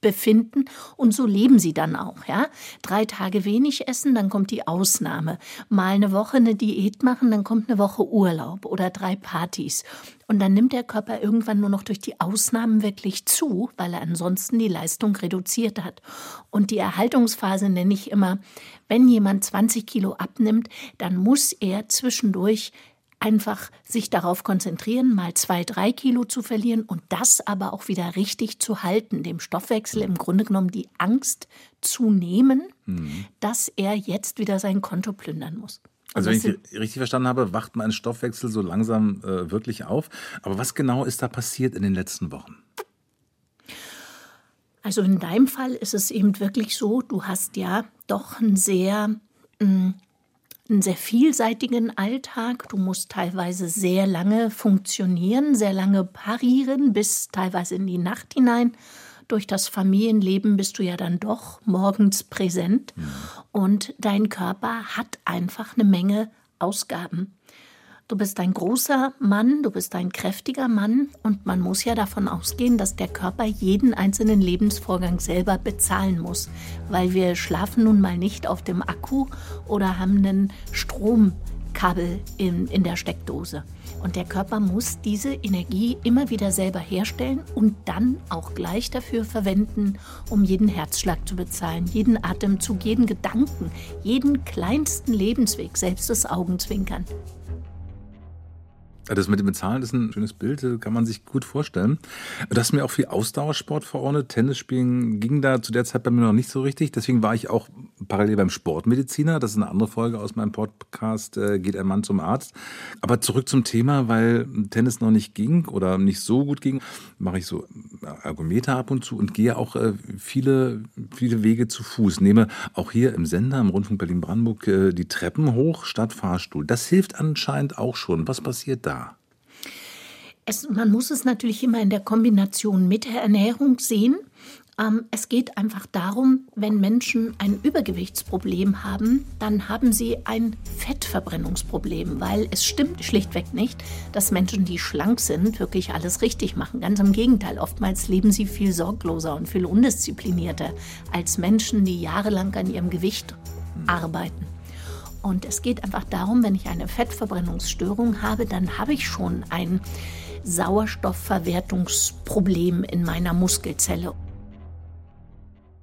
[SPEAKER 3] befinden und so leben sie dann auch. Ja? Drei Tage wenig essen, dann kommt die Ausnahme. Mal eine Woche eine Diät machen, dann kommt eine Woche Urlaub oder drei Partys. Und dann nimmt der Körper irgendwann nur noch durch die Ausnahmen wirklich zu, weil er ansonsten die Leistung reduziert hat. Und die Erhaltungsphase nenne ich immer, wenn jemand 20 Kilo abnimmt, dann muss er zwischendurch einfach sich darauf konzentrieren, mal zwei, drei Kilo zu verlieren und das aber auch wieder richtig zu halten, dem Stoffwechsel im Grunde genommen die Angst zu nehmen, mhm. dass er jetzt wieder sein Konto plündern muss.
[SPEAKER 4] Also wenn ich richtig verstanden habe, wacht mein Stoffwechsel so langsam äh, wirklich auf. Aber was genau ist da passiert in den letzten Wochen?
[SPEAKER 3] Also in deinem Fall ist es eben wirklich so, du hast ja doch ein sehr mh, mm, einen sehr vielseitigen Alltag. Du musst teilweise sehr lange funktionieren, sehr lange parieren, bis teilweise in die Nacht hinein. Durch das Familienleben bist du ja dann doch morgens präsent ja. und dein Körper hat einfach eine Menge Ausgaben. Du bist ein großer Mann, du bist ein kräftiger Mann und man muss ja davon ausgehen, dass der Körper jeden einzelnen Lebensvorgang selber bezahlen muss, weil wir schlafen nun mal nicht auf dem Akku oder haben einen Stromkabel in, in der Steckdose. Und der Körper muss diese Energie immer wieder selber herstellen und dann auch gleich dafür verwenden, um jeden Herzschlag zu bezahlen, jeden Atemzug, jeden Gedanken, jeden kleinsten Lebensweg, selbst das Augenzwinkern.
[SPEAKER 4] Das mit dem Bezahlen ist ein schönes Bild, kann man sich gut vorstellen. Du hast mir auch viel Ausdauersport verordnet. Tennisspielen ging da zu der Zeit bei mir noch nicht so richtig. Deswegen war ich auch parallel beim Sportmediziner. Das ist eine andere Folge aus meinem Podcast, äh, geht ein Mann zum Arzt. Aber zurück zum Thema, weil Tennis noch nicht ging oder nicht so gut ging, mache ich so Ergometer ab und zu und gehe auch äh, viele, viele Wege zu Fuß. Nehme auch hier im Sender, im Rundfunk Berlin-Brandenburg, äh, die Treppen hoch statt Fahrstuhl. Das hilft anscheinend auch schon. Was passiert da?
[SPEAKER 3] Es, man muss es natürlich immer in der Kombination mit der Ernährung sehen. Ähm, es geht einfach darum, wenn Menschen ein Übergewichtsproblem haben, dann haben sie ein Fettverbrennungsproblem, weil es stimmt schlichtweg nicht, dass Menschen, die schlank sind, wirklich alles richtig machen. Ganz im Gegenteil, oftmals leben sie viel sorgloser und viel undisziplinierter als Menschen, die jahrelang an ihrem Gewicht arbeiten. Und es geht einfach darum, wenn ich eine Fettverbrennungsstörung habe, dann habe ich schon ein Sauerstoffverwertungsproblem in meiner Muskelzelle.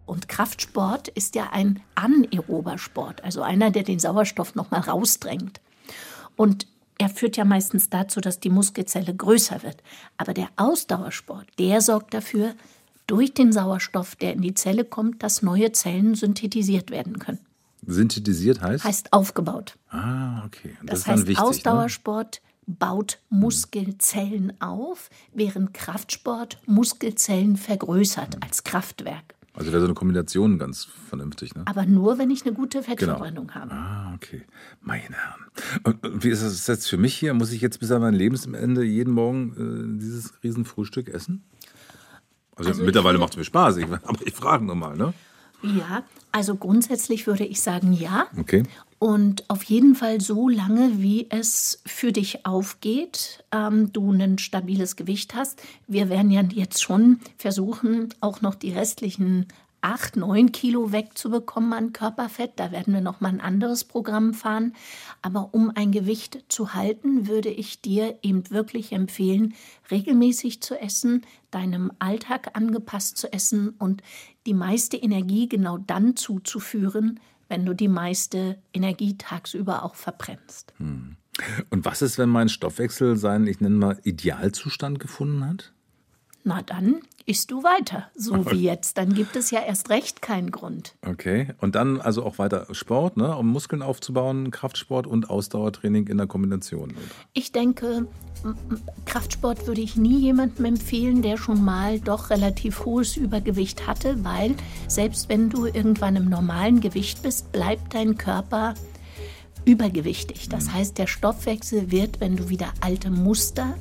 [SPEAKER 3] Und Kraftsport ist ja ein anaerober Sport, also einer, der den Sauerstoff nochmal rausdrängt. Und er führt ja meistens dazu, dass die Muskelzelle größer wird. Aber der Ausdauersport, der sorgt dafür, durch den Sauerstoff, der in die Zelle kommt, dass neue Zellen synthetisiert werden können.
[SPEAKER 4] Synthetisiert heißt?
[SPEAKER 3] Heißt aufgebaut.
[SPEAKER 4] Ah, okay.
[SPEAKER 3] Das, das heißt, wichtig, ne? Ausdauersport ne? Baut Muskelzellen auf, während Kraftsport Muskelzellen vergrößert als Kraftwerk.
[SPEAKER 4] Also wäre so eine Kombination ganz vernünftig, ne?
[SPEAKER 3] Aber nur, wenn ich eine gute Fettverbrennung genau. habe.
[SPEAKER 4] Ah, okay. Meine Herren. Und wie ist das jetzt für mich hier? Muss ich jetzt bis an mein Lebensende jeden Morgen äh, dieses Riesenfrühstück essen? Also, also mittlerweile macht es mir Spaß, ich, aber ich frage nur mal, ne?
[SPEAKER 3] Ja, also grundsätzlich würde ich sagen ja.
[SPEAKER 4] Okay.
[SPEAKER 3] Und auf jeden Fall so lange, wie es für dich aufgeht, ähm, du ein stabiles Gewicht hast. Wir werden ja jetzt schon versuchen, auch noch die restlichen acht, neun Kilo wegzubekommen an Körperfett. Da werden wir noch mal ein anderes Programm fahren. Aber um ein Gewicht zu halten, würde ich dir eben wirklich empfehlen, regelmäßig zu essen, deinem Alltag angepasst zu essen und die meiste Energie genau dann zuzuführen, wenn du die meiste Energie tagsüber auch verbrennst. Hm.
[SPEAKER 4] Und was ist, wenn mein Stoffwechsel seinen, ich nenne mal, Idealzustand gefunden hat?
[SPEAKER 3] Na dann isst du weiter, so wie jetzt. Dann gibt es ja erst recht keinen Grund.
[SPEAKER 4] Okay. Und dann also auch weiter Sport, ne? um Muskeln aufzubauen, Kraftsport und Ausdauertraining in der Kombination. Oder?
[SPEAKER 3] Ich denke, Kraftsport würde ich nie jemandem empfehlen, der schon mal doch relativ hohes Übergewicht hatte, weil selbst wenn du irgendwann im normalen Gewicht bist, bleibt dein Körper übergewichtig. Das mhm. heißt, der Stoffwechsel wird, wenn du wieder alte Muster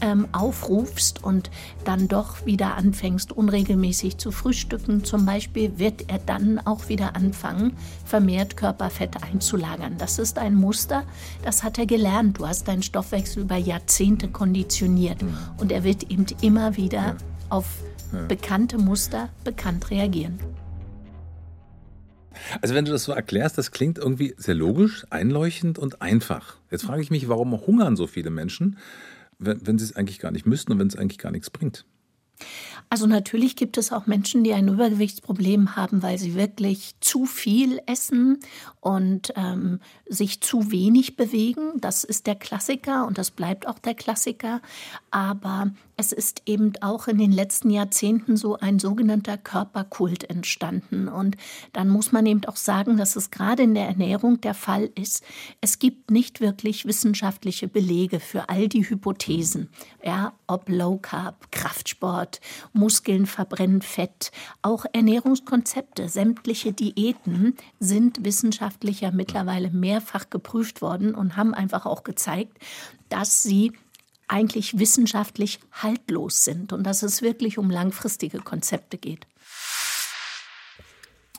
[SPEAKER 3] ähm, aufrufst und dann doch wieder anfängst, unregelmäßig zu frühstücken, zum Beispiel, wird er dann auch wieder anfangen, vermehrt Körperfett einzulagern. Das ist ein Muster, das hat er gelernt. Du hast deinen Stoffwechsel über Jahrzehnte konditioniert mhm. und er wird eben immer wieder ja. auf ja. bekannte Muster bekannt reagieren.
[SPEAKER 4] Also wenn du das so erklärst, das klingt irgendwie sehr logisch, einleuchtend und einfach. Jetzt frage ich mich, warum hungern so viele Menschen? Wenn, wenn sie es eigentlich gar nicht müssten und wenn es eigentlich gar nichts bringt?
[SPEAKER 3] Also natürlich gibt es auch Menschen, die ein Übergewichtsproblem haben, weil sie wirklich zu viel essen und ähm, sich zu wenig bewegen. Das ist der Klassiker und das bleibt auch der Klassiker. Aber es ist eben auch in den letzten Jahrzehnten so ein sogenannter Körperkult entstanden. Und dann muss man eben auch sagen, dass es gerade in der Ernährung der Fall ist. Es gibt nicht wirklich wissenschaftliche Belege für all die Hypothesen. Ja, ob Low Carb, Kraftsport, Muskeln verbrennen Fett, auch Ernährungskonzepte, sämtliche Diäten sind wissenschaftlicher mittlerweile mehrfach geprüft worden und haben einfach auch gezeigt, dass sie eigentlich wissenschaftlich haltlos sind und dass es wirklich um langfristige Konzepte geht.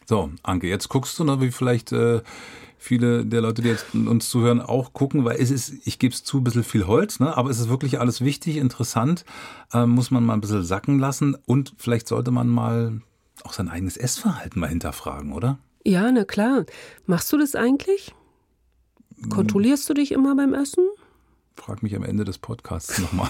[SPEAKER 4] So, Anke, jetzt guckst du, ne, wie vielleicht äh, viele der Leute, die jetzt uns zuhören, auch gucken, weil es ist, ich gebe es zu, ein bisschen viel Holz, ne? aber es ist wirklich alles wichtig, interessant, äh, muss man mal ein bisschen sacken lassen und vielleicht sollte man mal auch sein eigenes Essverhalten mal hinterfragen, oder?
[SPEAKER 5] Ja, na klar. Machst du das eigentlich? Kontrollierst du dich immer beim Essen?
[SPEAKER 4] Frag mich am Ende des Podcasts nochmal.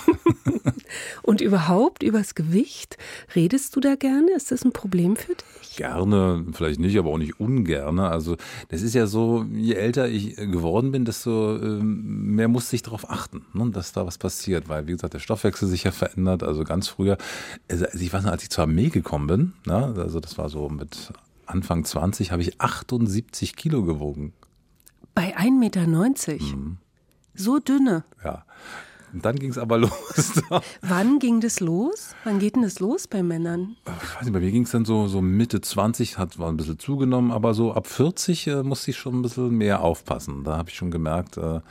[SPEAKER 5] Und überhaupt übers Gewicht, redest du da gerne? Ist das ein Problem für dich?
[SPEAKER 4] Gerne, vielleicht nicht, aber auch nicht ungerne. Also das ist ja so, je älter ich geworden bin, desto ähm, mehr musste ich darauf achten, ne, dass da was passiert, weil wie gesagt, der Stoffwechsel sich ja verändert. Also ganz früher, also ich weiß noch, als ich zur Armee gekommen bin, ne, also das war so mit Anfang 20, habe ich 78 Kilo gewogen.
[SPEAKER 5] Bei 1,90 Meter? Mhm. So dünne.
[SPEAKER 4] Ja. Und dann ging es aber los.
[SPEAKER 5] Wann ging das los? Wann geht denn das los bei Männern?
[SPEAKER 4] Ich weiß nicht, bei mir ging es dann so, so Mitte 20, hat war ein bisschen zugenommen, aber so ab 40 äh, musste ich schon ein bisschen mehr aufpassen. Da habe ich schon gemerkt, äh,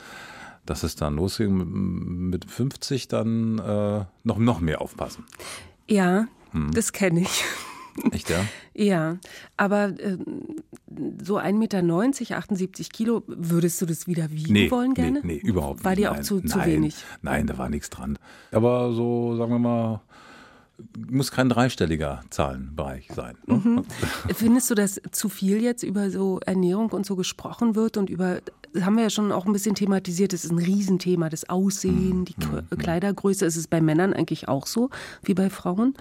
[SPEAKER 4] dass es dann losging. Mit 50 dann äh, noch, noch mehr aufpassen.
[SPEAKER 5] Ja, hm. das kenne ich.
[SPEAKER 4] Echt, ja?
[SPEAKER 5] ja, aber äh, so 1,90 Meter, 78 Kilo, würdest du das wieder wiegen
[SPEAKER 4] nee,
[SPEAKER 5] wollen gerne?
[SPEAKER 4] Nee, nee überhaupt
[SPEAKER 5] nicht. War dir auch zu,
[SPEAKER 4] nein,
[SPEAKER 5] zu wenig?
[SPEAKER 4] Nein, da war nichts dran. Aber so, sagen wir mal, muss kein dreistelliger Zahlenbereich sein.
[SPEAKER 5] Ne? Mhm. Findest du, dass zu viel jetzt über so Ernährung und so gesprochen wird und über, das haben wir ja schon auch ein bisschen thematisiert, das ist ein Riesenthema, das Aussehen, mhm. die mhm. Kleidergröße. Ist es bei Männern eigentlich auch so wie bei Frauen?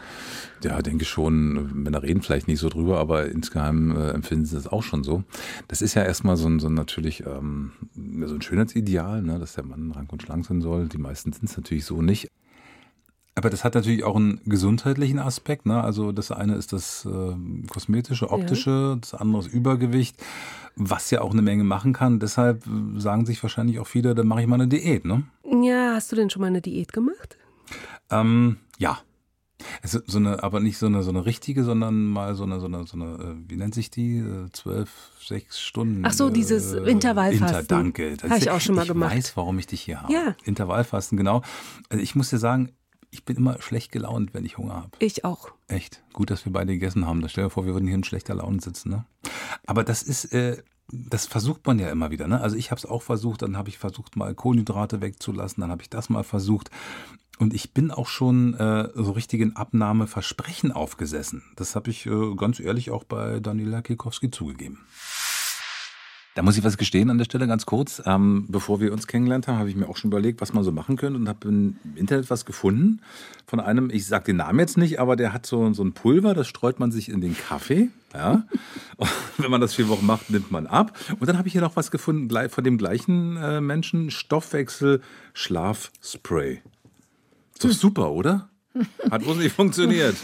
[SPEAKER 4] Ja, denke schon. Männer reden vielleicht nicht so drüber, aber insgeheim äh, empfinden sie das auch schon so. Das ist ja erstmal so ein, so ein natürlich ähm, so ein Schönheitsideal, ne, dass der Mann rank und schlank sein soll. Die meisten sind es natürlich so nicht. Aber das hat natürlich auch einen gesundheitlichen Aspekt. Ne? Also das eine ist das äh, kosmetische, optische, ja. das andere ist Übergewicht, was ja auch eine Menge machen kann. Deshalb sagen sich wahrscheinlich auch viele, dann mache ich mal eine Diät. Ne?
[SPEAKER 5] Ja, hast du denn schon mal eine Diät gemacht?
[SPEAKER 4] Ähm, ja. Also so eine, aber nicht so eine, so eine richtige, sondern mal so eine, so eine, so eine, äh, wie nennt sich die? Äh, zwölf, sechs Stunden.
[SPEAKER 5] Ach so, dieses äh, Intervallfasten. Inter,
[SPEAKER 4] danke.
[SPEAKER 5] Habe ich auch schon mal gemacht.
[SPEAKER 4] Ich weiß, warum ich dich hier habe.
[SPEAKER 5] Ja.
[SPEAKER 4] Intervallfasten, genau. Also ich muss dir sagen, ich bin immer schlecht gelaunt, wenn ich Hunger habe.
[SPEAKER 5] Ich auch.
[SPEAKER 4] Echt. Gut, dass wir beide gegessen haben. Da stell dir vor, wir würden hier in schlechter Laune sitzen. Ne? Aber das ist, äh, das versucht man ja immer wieder. Ne? Also ich habe es auch versucht, dann habe ich versucht, mal Kohlenhydrate wegzulassen, dann habe ich das mal versucht. Und ich bin auch schon äh, so richtigen Abnahmeversprechen aufgesessen. Das habe ich äh, ganz ehrlich auch bei Daniela Kikowski zugegeben. Da muss ich was gestehen an der Stelle ganz kurz. Ähm, bevor wir uns kennengelernt haben, habe ich mir auch schon überlegt, was man so machen könnte und habe im Internet was gefunden von einem, ich sage den Namen jetzt nicht, aber der hat so, so ein Pulver, das streut man sich in den Kaffee. Ja. Wenn man das vier Wochen macht, nimmt man ab. Und dann habe ich hier noch was gefunden von dem gleichen äh, Menschen, Stoffwechsel Schlafspray. Ist doch super, oder? Hat wohl nicht funktioniert.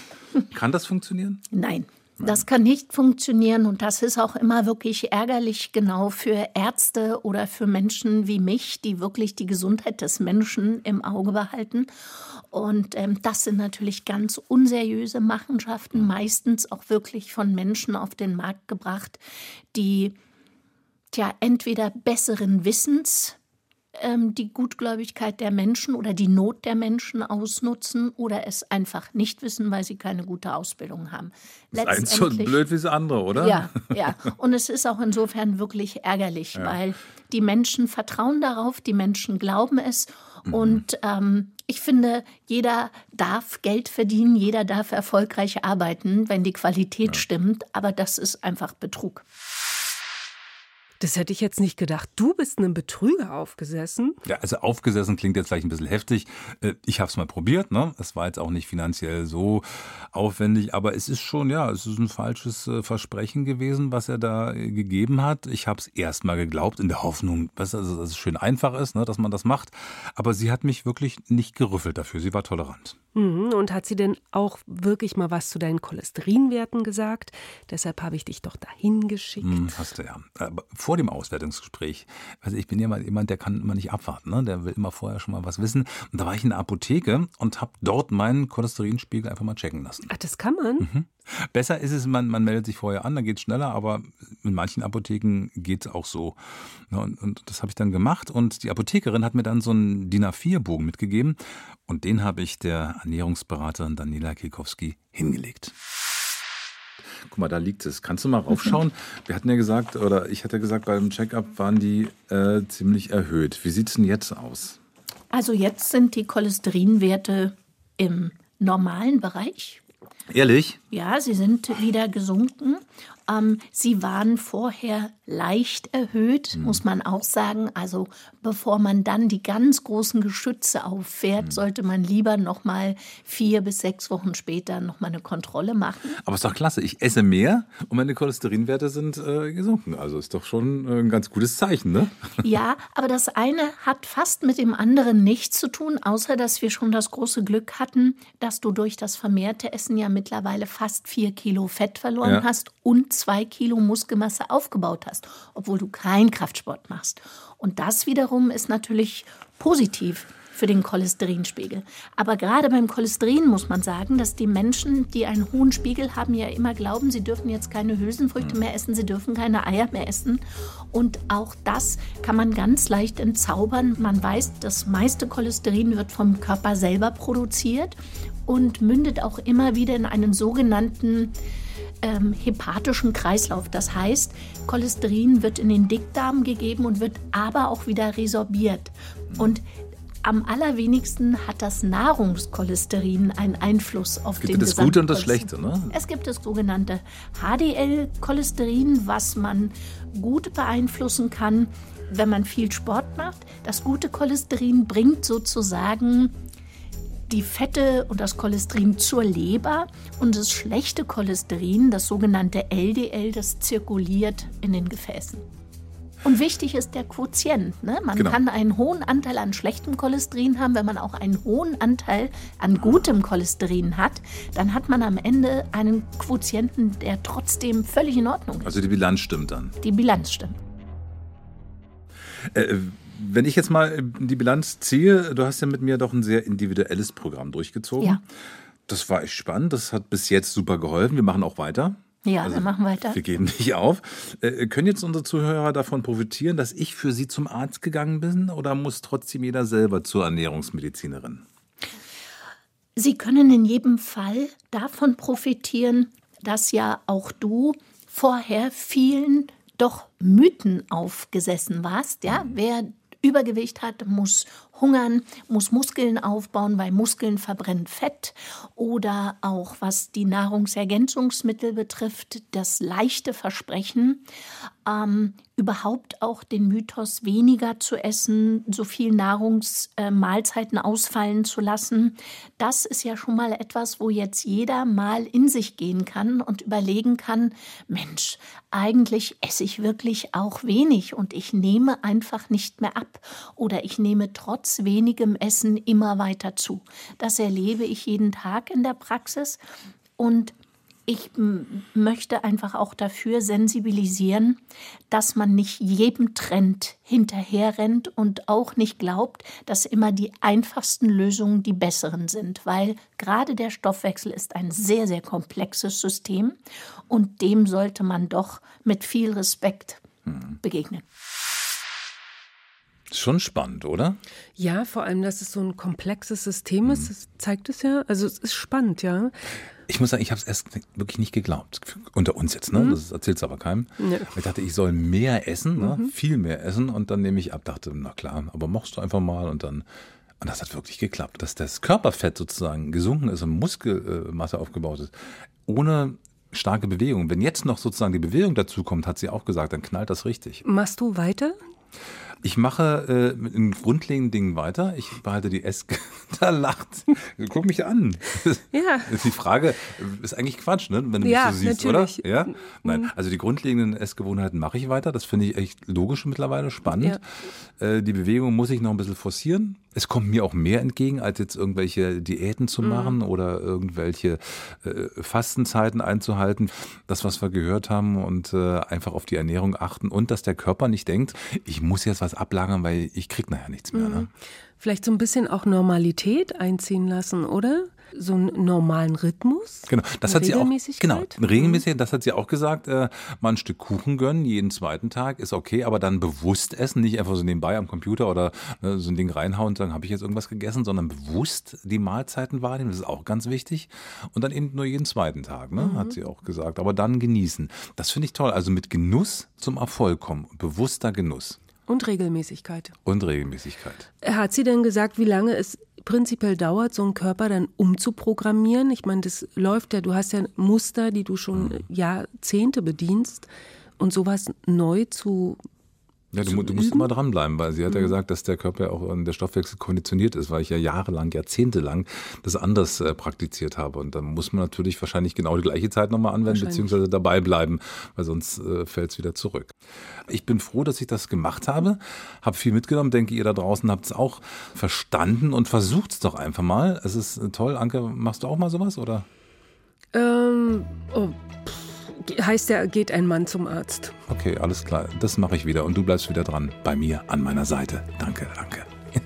[SPEAKER 4] Kann das funktionieren?
[SPEAKER 3] Nein. Das kann nicht funktionieren und das ist auch immer wirklich ärgerlich, genau für Ärzte oder für Menschen wie mich, die wirklich die Gesundheit des Menschen im Auge behalten. Und ähm, das sind natürlich ganz unseriöse Machenschaften, meistens auch wirklich von Menschen auf den Markt gebracht, die tja entweder besseren Wissens die Gutgläubigkeit der Menschen oder die Not der Menschen ausnutzen oder es einfach nicht wissen, weil sie keine gute Ausbildung haben.
[SPEAKER 4] Das ist so blöd wie das andere, oder?
[SPEAKER 3] Ja, ja. Und es ist auch insofern wirklich ärgerlich, ja. weil die Menschen vertrauen darauf, die Menschen glauben es. Mhm. Und ähm, ich finde, jeder darf Geld verdienen, jeder darf erfolgreich arbeiten, wenn die Qualität ja. stimmt. Aber das ist einfach Betrug.
[SPEAKER 5] Das hätte ich jetzt nicht gedacht. Du bist einem Betrüger aufgesessen.
[SPEAKER 4] Ja, also aufgesessen klingt jetzt vielleicht ein bisschen heftig. Äh, ich habe es mal probiert. Ne? Es war jetzt auch nicht finanziell so aufwendig, aber es ist schon, ja, es ist ein falsches äh, Versprechen gewesen, was er da äh, gegeben hat. Ich habe es erst mal geglaubt, in der Hoffnung, dass es schön einfach ist, ne, dass man das macht. Aber sie hat mich wirklich nicht gerüffelt dafür. Sie war tolerant.
[SPEAKER 5] Mhm. Und hat sie denn auch wirklich mal was zu deinen Cholesterinwerten gesagt? Deshalb habe ich dich doch dahin geschickt. Hm,
[SPEAKER 4] hast du ja. Aber vor dem Auswertungsgespräch, also ich bin ja mal jemand, der kann immer nicht abwarten, ne? der will immer vorher schon mal was wissen. Und da war ich in der Apotheke und habe dort meinen Cholesterinspiegel einfach mal checken lassen.
[SPEAKER 5] Ach, das kann man?
[SPEAKER 4] Mhm. Besser ist es, man, man meldet sich vorher an, dann geht es schneller, aber in manchen Apotheken geht es auch so. Und, und das habe ich dann gemacht und die Apothekerin hat mir dann so einen DIN A4-Bogen mitgegeben und den habe ich der Ernährungsberaterin Daniela Kikowski hingelegt. Guck mal, da liegt es. Kannst du mal raufschauen? Wir hatten ja gesagt, oder ich hatte gesagt, beim Checkup waren die äh, ziemlich erhöht. Wie sieht es denn jetzt aus?
[SPEAKER 3] Also jetzt sind die Cholesterinwerte im normalen Bereich.
[SPEAKER 4] Ehrlich?
[SPEAKER 3] Ja, sie sind wieder gesunken. Ähm, sie waren vorher leicht erhöht, mhm. muss man auch sagen. Also bevor man dann die ganz großen Geschütze auffährt, mhm. sollte man lieber noch mal vier bis sechs Wochen später noch mal eine Kontrolle machen.
[SPEAKER 4] Aber ist doch klasse. Ich esse mehr und meine Cholesterinwerte sind äh, gesunken. Also ist doch schon äh, ein ganz gutes Zeichen, ne?
[SPEAKER 3] Ja, aber das eine hat fast mit dem anderen nichts zu tun, außer dass wir schon das große Glück hatten, dass du durch das vermehrte Essen ja mittlerweile fast vier Kilo Fett verloren ja. hast und zwei Kilo Muskelmasse aufgebaut hast, obwohl du keinen Kraftsport machst. Und das wiederum ist natürlich positiv für den Cholesterinspiegel. Aber gerade beim Cholesterin muss man sagen, dass die Menschen, die einen hohen Spiegel haben, ja immer glauben, sie dürfen jetzt keine Hülsenfrüchte mehr essen, sie dürfen keine Eier mehr essen. Und auch das kann man ganz leicht entzaubern. Man weiß, das meiste Cholesterin wird vom Körper selber produziert und mündet auch immer wieder in einen sogenannten ähm, hepatischen Kreislauf. Das heißt, Cholesterin wird in den Dickdarm gegeben und wird aber auch wieder resorbiert. Und am allerwenigsten hat das Nahrungskolesterin einen Einfluss auf
[SPEAKER 4] gibt
[SPEAKER 3] den
[SPEAKER 4] das Gute und das Schlechte, ne?
[SPEAKER 3] Es gibt das sogenannte HDL-Cholesterin, was man gut beeinflussen kann, wenn man viel Sport macht. Das gute Cholesterin bringt sozusagen die Fette und das Cholesterin zur Leber und das schlechte Cholesterin, das sogenannte LDL, das zirkuliert in den Gefäßen. Und wichtig ist der Quotient. Ne? Man genau. kann einen hohen Anteil an schlechtem Cholesterin haben. Wenn man auch einen hohen Anteil an gutem Cholesterin hat, dann hat man am Ende einen Quotienten, der trotzdem völlig in Ordnung ist.
[SPEAKER 4] Also die Bilanz stimmt dann.
[SPEAKER 3] Die Bilanz stimmt.
[SPEAKER 4] Äh, wenn ich jetzt mal die Bilanz ziehe, du hast ja mit mir doch ein sehr individuelles Programm durchgezogen. Ja. Das war echt spannend. Das hat bis jetzt super geholfen. Wir machen auch weiter.
[SPEAKER 3] Ja, also, wir machen weiter.
[SPEAKER 4] Wir geben nicht auf. Äh, können jetzt unsere Zuhörer davon profitieren, dass ich für sie zum Arzt gegangen bin oder muss trotzdem jeder selber zur Ernährungsmedizinerin?
[SPEAKER 3] Sie können in jedem Fall davon profitieren, dass ja auch du vorher vielen doch Mythen aufgesessen warst. Ja, wer Übergewicht hat, muss hungern, muss Muskeln aufbauen, weil Muskeln verbrennen Fett oder auch was die Nahrungsergänzungsmittel betrifft, das leichte Versprechen, ähm, überhaupt auch den Mythos weniger zu essen, so viel Nahrungsmahlzeiten äh, ausfallen zu lassen. Das ist ja schon mal etwas, wo jetzt jeder mal in sich gehen kann und überlegen kann, Mensch, eigentlich esse ich wirklich auch wenig und ich nehme einfach nicht mehr ab oder ich nehme trotz wenigem Essen immer weiter zu. Das erlebe ich jeden Tag in der Praxis und ich möchte einfach auch dafür sensibilisieren, dass man nicht jedem Trend hinterherrennt und auch nicht glaubt, dass immer die einfachsten Lösungen die besseren sind, weil gerade der Stoffwechsel ist ein sehr, sehr komplexes System und dem sollte man doch mit viel Respekt hm. begegnen.
[SPEAKER 4] Schon spannend, oder?
[SPEAKER 5] Ja, vor allem, dass es so ein komplexes System ist, das zeigt es ja. Also es ist spannend, ja.
[SPEAKER 4] Ich muss sagen, ich habe es erst wirklich nicht geglaubt. Unter uns jetzt, ne? Mhm. Das erzählt es aber keinem. Ja. Ich dachte, ich soll mehr essen, ne? mhm. viel mehr essen und dann nehme ich ab, dachte, na klar, aber machst du einfach mal und dann. Und das hat wirklich geklappt, dass das Körperfett sozusagen gesunken ist und Muskelmasse aufgebaut ist, ohne starke Bewegung. Wenn jetzt noch sozusagen die Bewegung dazu kommt, hat sie auch gesagt, dann knallt das richtig.
[SPEAKER 5] Machst du weiter?
[SPEAKER 4] Ich mache äh, mit einem grundlegenden Dingen weiter. Ich behalte die Ess. da lacht. Guck mich an. Ja. Die Frage ist eigentlich Quatsch, ne? wenn du ja, mich so siehst, natürlich. oder? Ja. Nein. Mhm. Also die grundlegenden Essgewohnheiten mache ich weiter. Das finde ich echt logisch mittlerweile, spannend. Ja. Äh, die Bewegung muss ich noch ein bisschen forcieren. Es kommt mir auch mehr entgegen, als jetzt irgendwelche Diäten zu mhm. machen mhm. oder irgendwelche äh, Fastenzeiten einzuhalten. Das, was wir gehört haben und äh, einfach auf die Ernährung achten und dass der Körper nicht denkt, ich muss jetzt was ablagern, weil ich krieg nachher nichts mehr. Ne? Mhm. Ne?
[SPEAKER 5] Vielleicht so ein bisschen auch Normalität einziehen lassen, oder? So einen normalen Rhythmus.
[SPEAKER 4] Genau, das hat sie auch. Genau, regelmäßig. Das hat sie auch gesagt. Äh, mal ein Stück Kuchen gönnen jeden zweiten Tag ist okay, aber dann bewusst essen, nicht einfach so nebenbei am Computer oder ne, so ein Ding reinhauen und sagen, habe ich jetzt irgendwas gegessen, sondern bewusst die Mahlzeiten wahrnehmen. Das ist auch ganz wichtig. Und dann eben nur jeden zweiten Tag, ne, mhm. hat sie auch gesagt. Aber dann genießen. Das finde ich toll. Also mit Genuss zum Erfolg kommen. Bewusster Genuss.
[SPEAKER 5] Und Regelmäßigkeit.
[SPEAKER 4] Und Regelmäßigkeit.
[SPEAKER 5] Hat sie denn gesagt, wie lange es prinzipiell dauert, so einen Körper dann umzuprogrammieren? Ich meine, das läuft ja, du hast ja Muster, die du schon mhm. Jahrzehnte bedienst. Und sowas neu zu
[SPEAKER 4] ja, du, du musst immer dranbleiben, weil sie hat ja mhm. gesagt, dass der Körper ja auch in der Stoffwechsel konditioniert ist, weil ich ja jahrelang, jahrzehntelang das anders äh, praktiziert habe. Und dann muss man natürlich wahrscheinlich genau die gleiche Zeit nochmal anwenden, beziehungsweise dabei bleiben, weil sonst äh, fällt es wieder zurück. Ich bin froh, dass ich das gemacht habe, habe viel mitgenommen, denke ihr da draußen habt es auch verstanden und versucht es doch einfach mal. Es ist äh, toll. Anke, machst du auch mal sowas, oder?
[SPEAKER 5] Ähm, oh, pff heißt ja, geht ein Mann zum Arzt.
[SPEAKER 4] Okay, alles klar. Das mache ich wieder. Und du bleibst wieder dran. Bei mir, an meiner Seite. Danke, danke.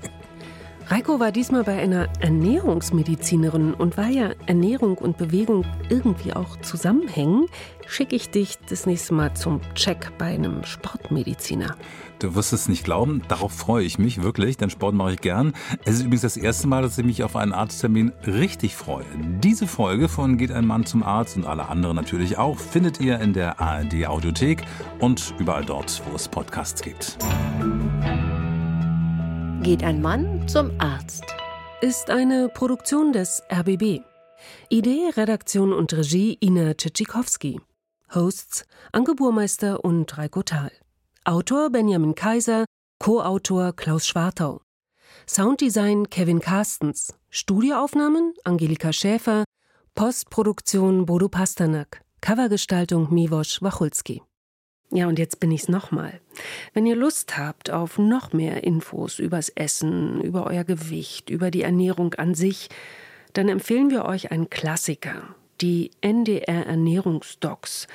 [SPEAKER 5] Reiko war diesmal bei einer Ernährungsmedizinerin und weil ja Ernährung und Bewegung irgendwie auch zusammenhängen, schicke ich dich das nächste Mal zum Check bei einem Sportmediziner.
[SPEAKER 4] Du wirst es nicht glauben, darauf freue ich mich wirklich, denn Sport mache ich gern. Es ist übrigens das erste Mal, dass ich mich auf einen Arzttermin richtig freue. Diese Folge von Geht ein Mann zum Arzt und alle anderen natürlich auch findet ihr in der ARD Audiothek und überall dort, wo es Podcasts gibt.
[SPEAKER 1] Geht ein Mann zum Arzt
[SPEAKER 5] ist eine Produktion des RBB. Idee, Redaktion und Regie Ina Tschitschikowski. Hosts Anke Burmeister und Reiko Thal. Autor Benjamin Kaiser, Co-Autor Klaus Schwartau. Sounddesign Kevin Carstens. Studioaufnahmen Angelika Schäfer. Postproduktion Bodo Pasternak. Covergestaltung Miwosch Wachulski. Ja, und jetzt bin ich's nochmal. Wenn ihr Lust habt auf noch mehr Infos übers Essen, über euer Gewicht, über die Ernährung an sich, dann empfehlen wir euch einen Klassiker, die NDR Ernährungsdocs.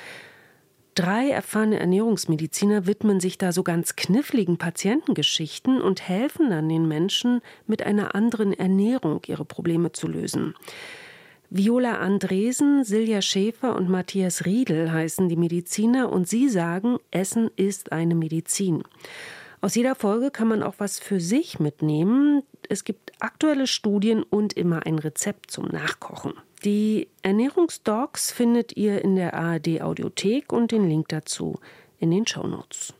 [SPEAKER 5] Drei erfahrene Ernährungsmediziner widmen sich da so ganz kniffligen Patientengeschichten und helfen dann den Menschen, mit einer anderen Ernährung ihre Probleme zu lösen. Viola Andresen, Silja Schäfer und Matthias Riedel heißen die Mediziner und sie sagen, Essen ist eine Medizin. Aus jeder Folge kann man auch was für sich mitnehmen. Es gibt aktuelle Studien und immer ein Rezept zum Nachkochen. Die Ernährungsdocs findet ihr in der ARD Audiothek und den Link dazu in den Shownotes.